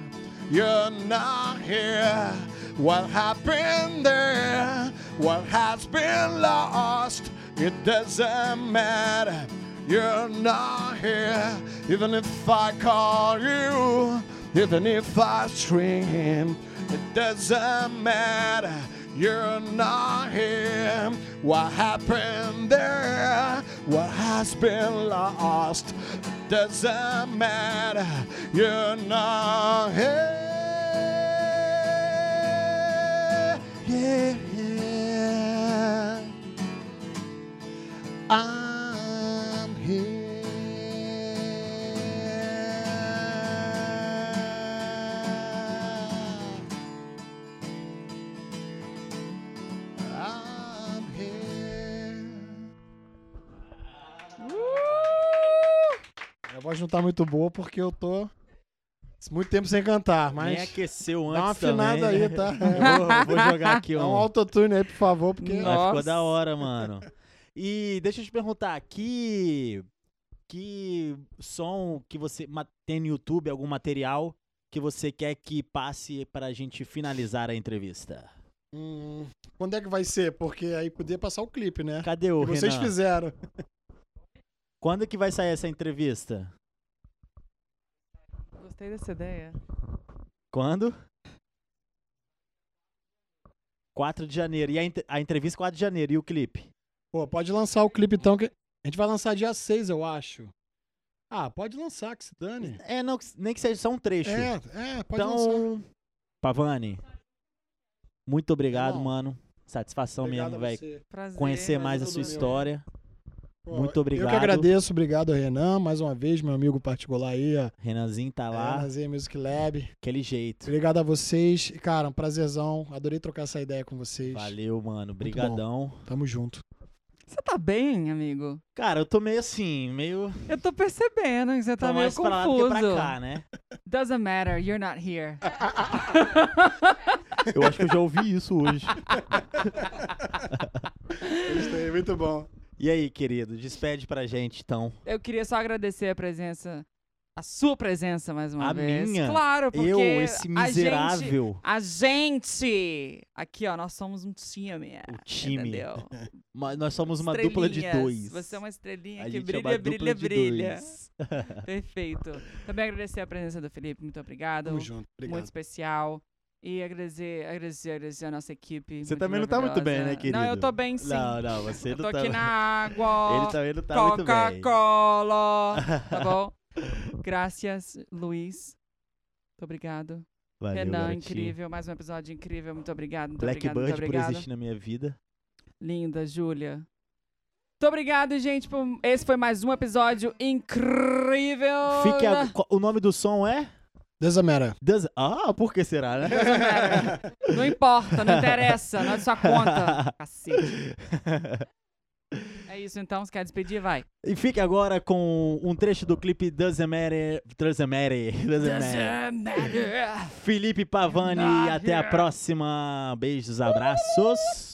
You're not here. What happened there? What has been lost? It doesn't matter. You're not here. Even if I call you, even if I scream, it doesn't matter. You're not here. What happened there? What has been lost? Doesn't matter. You're not here. Yeah, yeah. I'm voz não tá muito boa porque eu tô Muito tempo sem cantar, Nem mas aqueceu antes dá uma afinada também. aí, tá? Eu vou, vou jogar aqui Dá um um... autotune aí, por favor, porque... Mas ficou Nossa. da hora, mano. E deixa eu te perguntar, que, que som que você tem no YouTube, algum material que você quer que passe pra gente finalizar a entrevista? Hum, quando é que vai ser? Porque aí podia passar o clipe, né? Cadê o Que vocês Renan? fizeram. Quando que vai sair essa entrevista? Gostei dessa ideia. Quando? 4 de janeiro. E a, a entrevista 4 de janeiro. E o clipe? Pô, pode lançar o clipe então, que a gente vai lançar dia 6, eu acho. Ah, pode lançar, que se dane. É, não, nem que seja só um trecho. É, é, pode lançar. então, Pavani, muito obrigado, Irmão, mano. Satisfação Obrigado mesmo, velho. Conhecer mais a sua meu. história. Pô, Muito Eu obrigado. que agradeço, obrigado, Renan, mais uma vez, meu amigo particular aí, ó. Renanzinho tá É, lá, na Z Music Lab. aquele jeito. Obrigado a vocês. Cara, um prazerzão. Adorei trocar essa ideia com vocês. Valeu, mano. bom. Brigadão. Tamo junto. Você tá bem, amigo? Cara, eu tô meio assim, meio Eu tô percebendo que você tá tô meio mais pra lá do que confuso. pra cá, né? Doesn't matter, you're not here. Eu acho que eu já ouvi isso hoje. Gostei, muito bom. E aí, querido, despede pra gente, então. Eu queria só agradecer a presença, a sua presença mais uma A vez. minha? Claro, porque eu, esse a gente, miserável, a gente, aqui ó, nós somos um time. o time. Entendeu? Mas nós somos uma dupla de dois. Você é uma estrelinha A que gente é brilha, brilha, de brilha. dois. Perfeito. Também agradecer a presença do Felipe, muito obrigado. Tamo junto. Muito Obrigado. especial. E agradecer, agradecer, agradecer a nossa equipe. Você também não tá muito bem, né, querido? Não, eu tô bem sim. Não, não, você eu não tô tá. aqui na água. Ele também não tá muito bem. Coca-Cola. Tá bom? Graças, Luiz. Muito obrigado. Valeu, Renan, garotinho. incrível. Mais um episódio incrível. Muito obrigado. Muito obrigado. Blackbird Muito por obrigado. existir na minha vida. Linda, Júlia. Muito obrigado, gente. por- Esse foi mais um episódio incrível. Fique a- O nome do som é? Desamera. Does- Ah, por que será, né? Não importa, não interessa. Não é de sua conta. Cacete. É isso então. Você quer despedir? Vai. E fique agora com um trecho do clipe Doesn't Matter. Doesn't Matter. Doesn't Matter. Felipe Pavani, Matter. até a próxima. Beijos, abraços.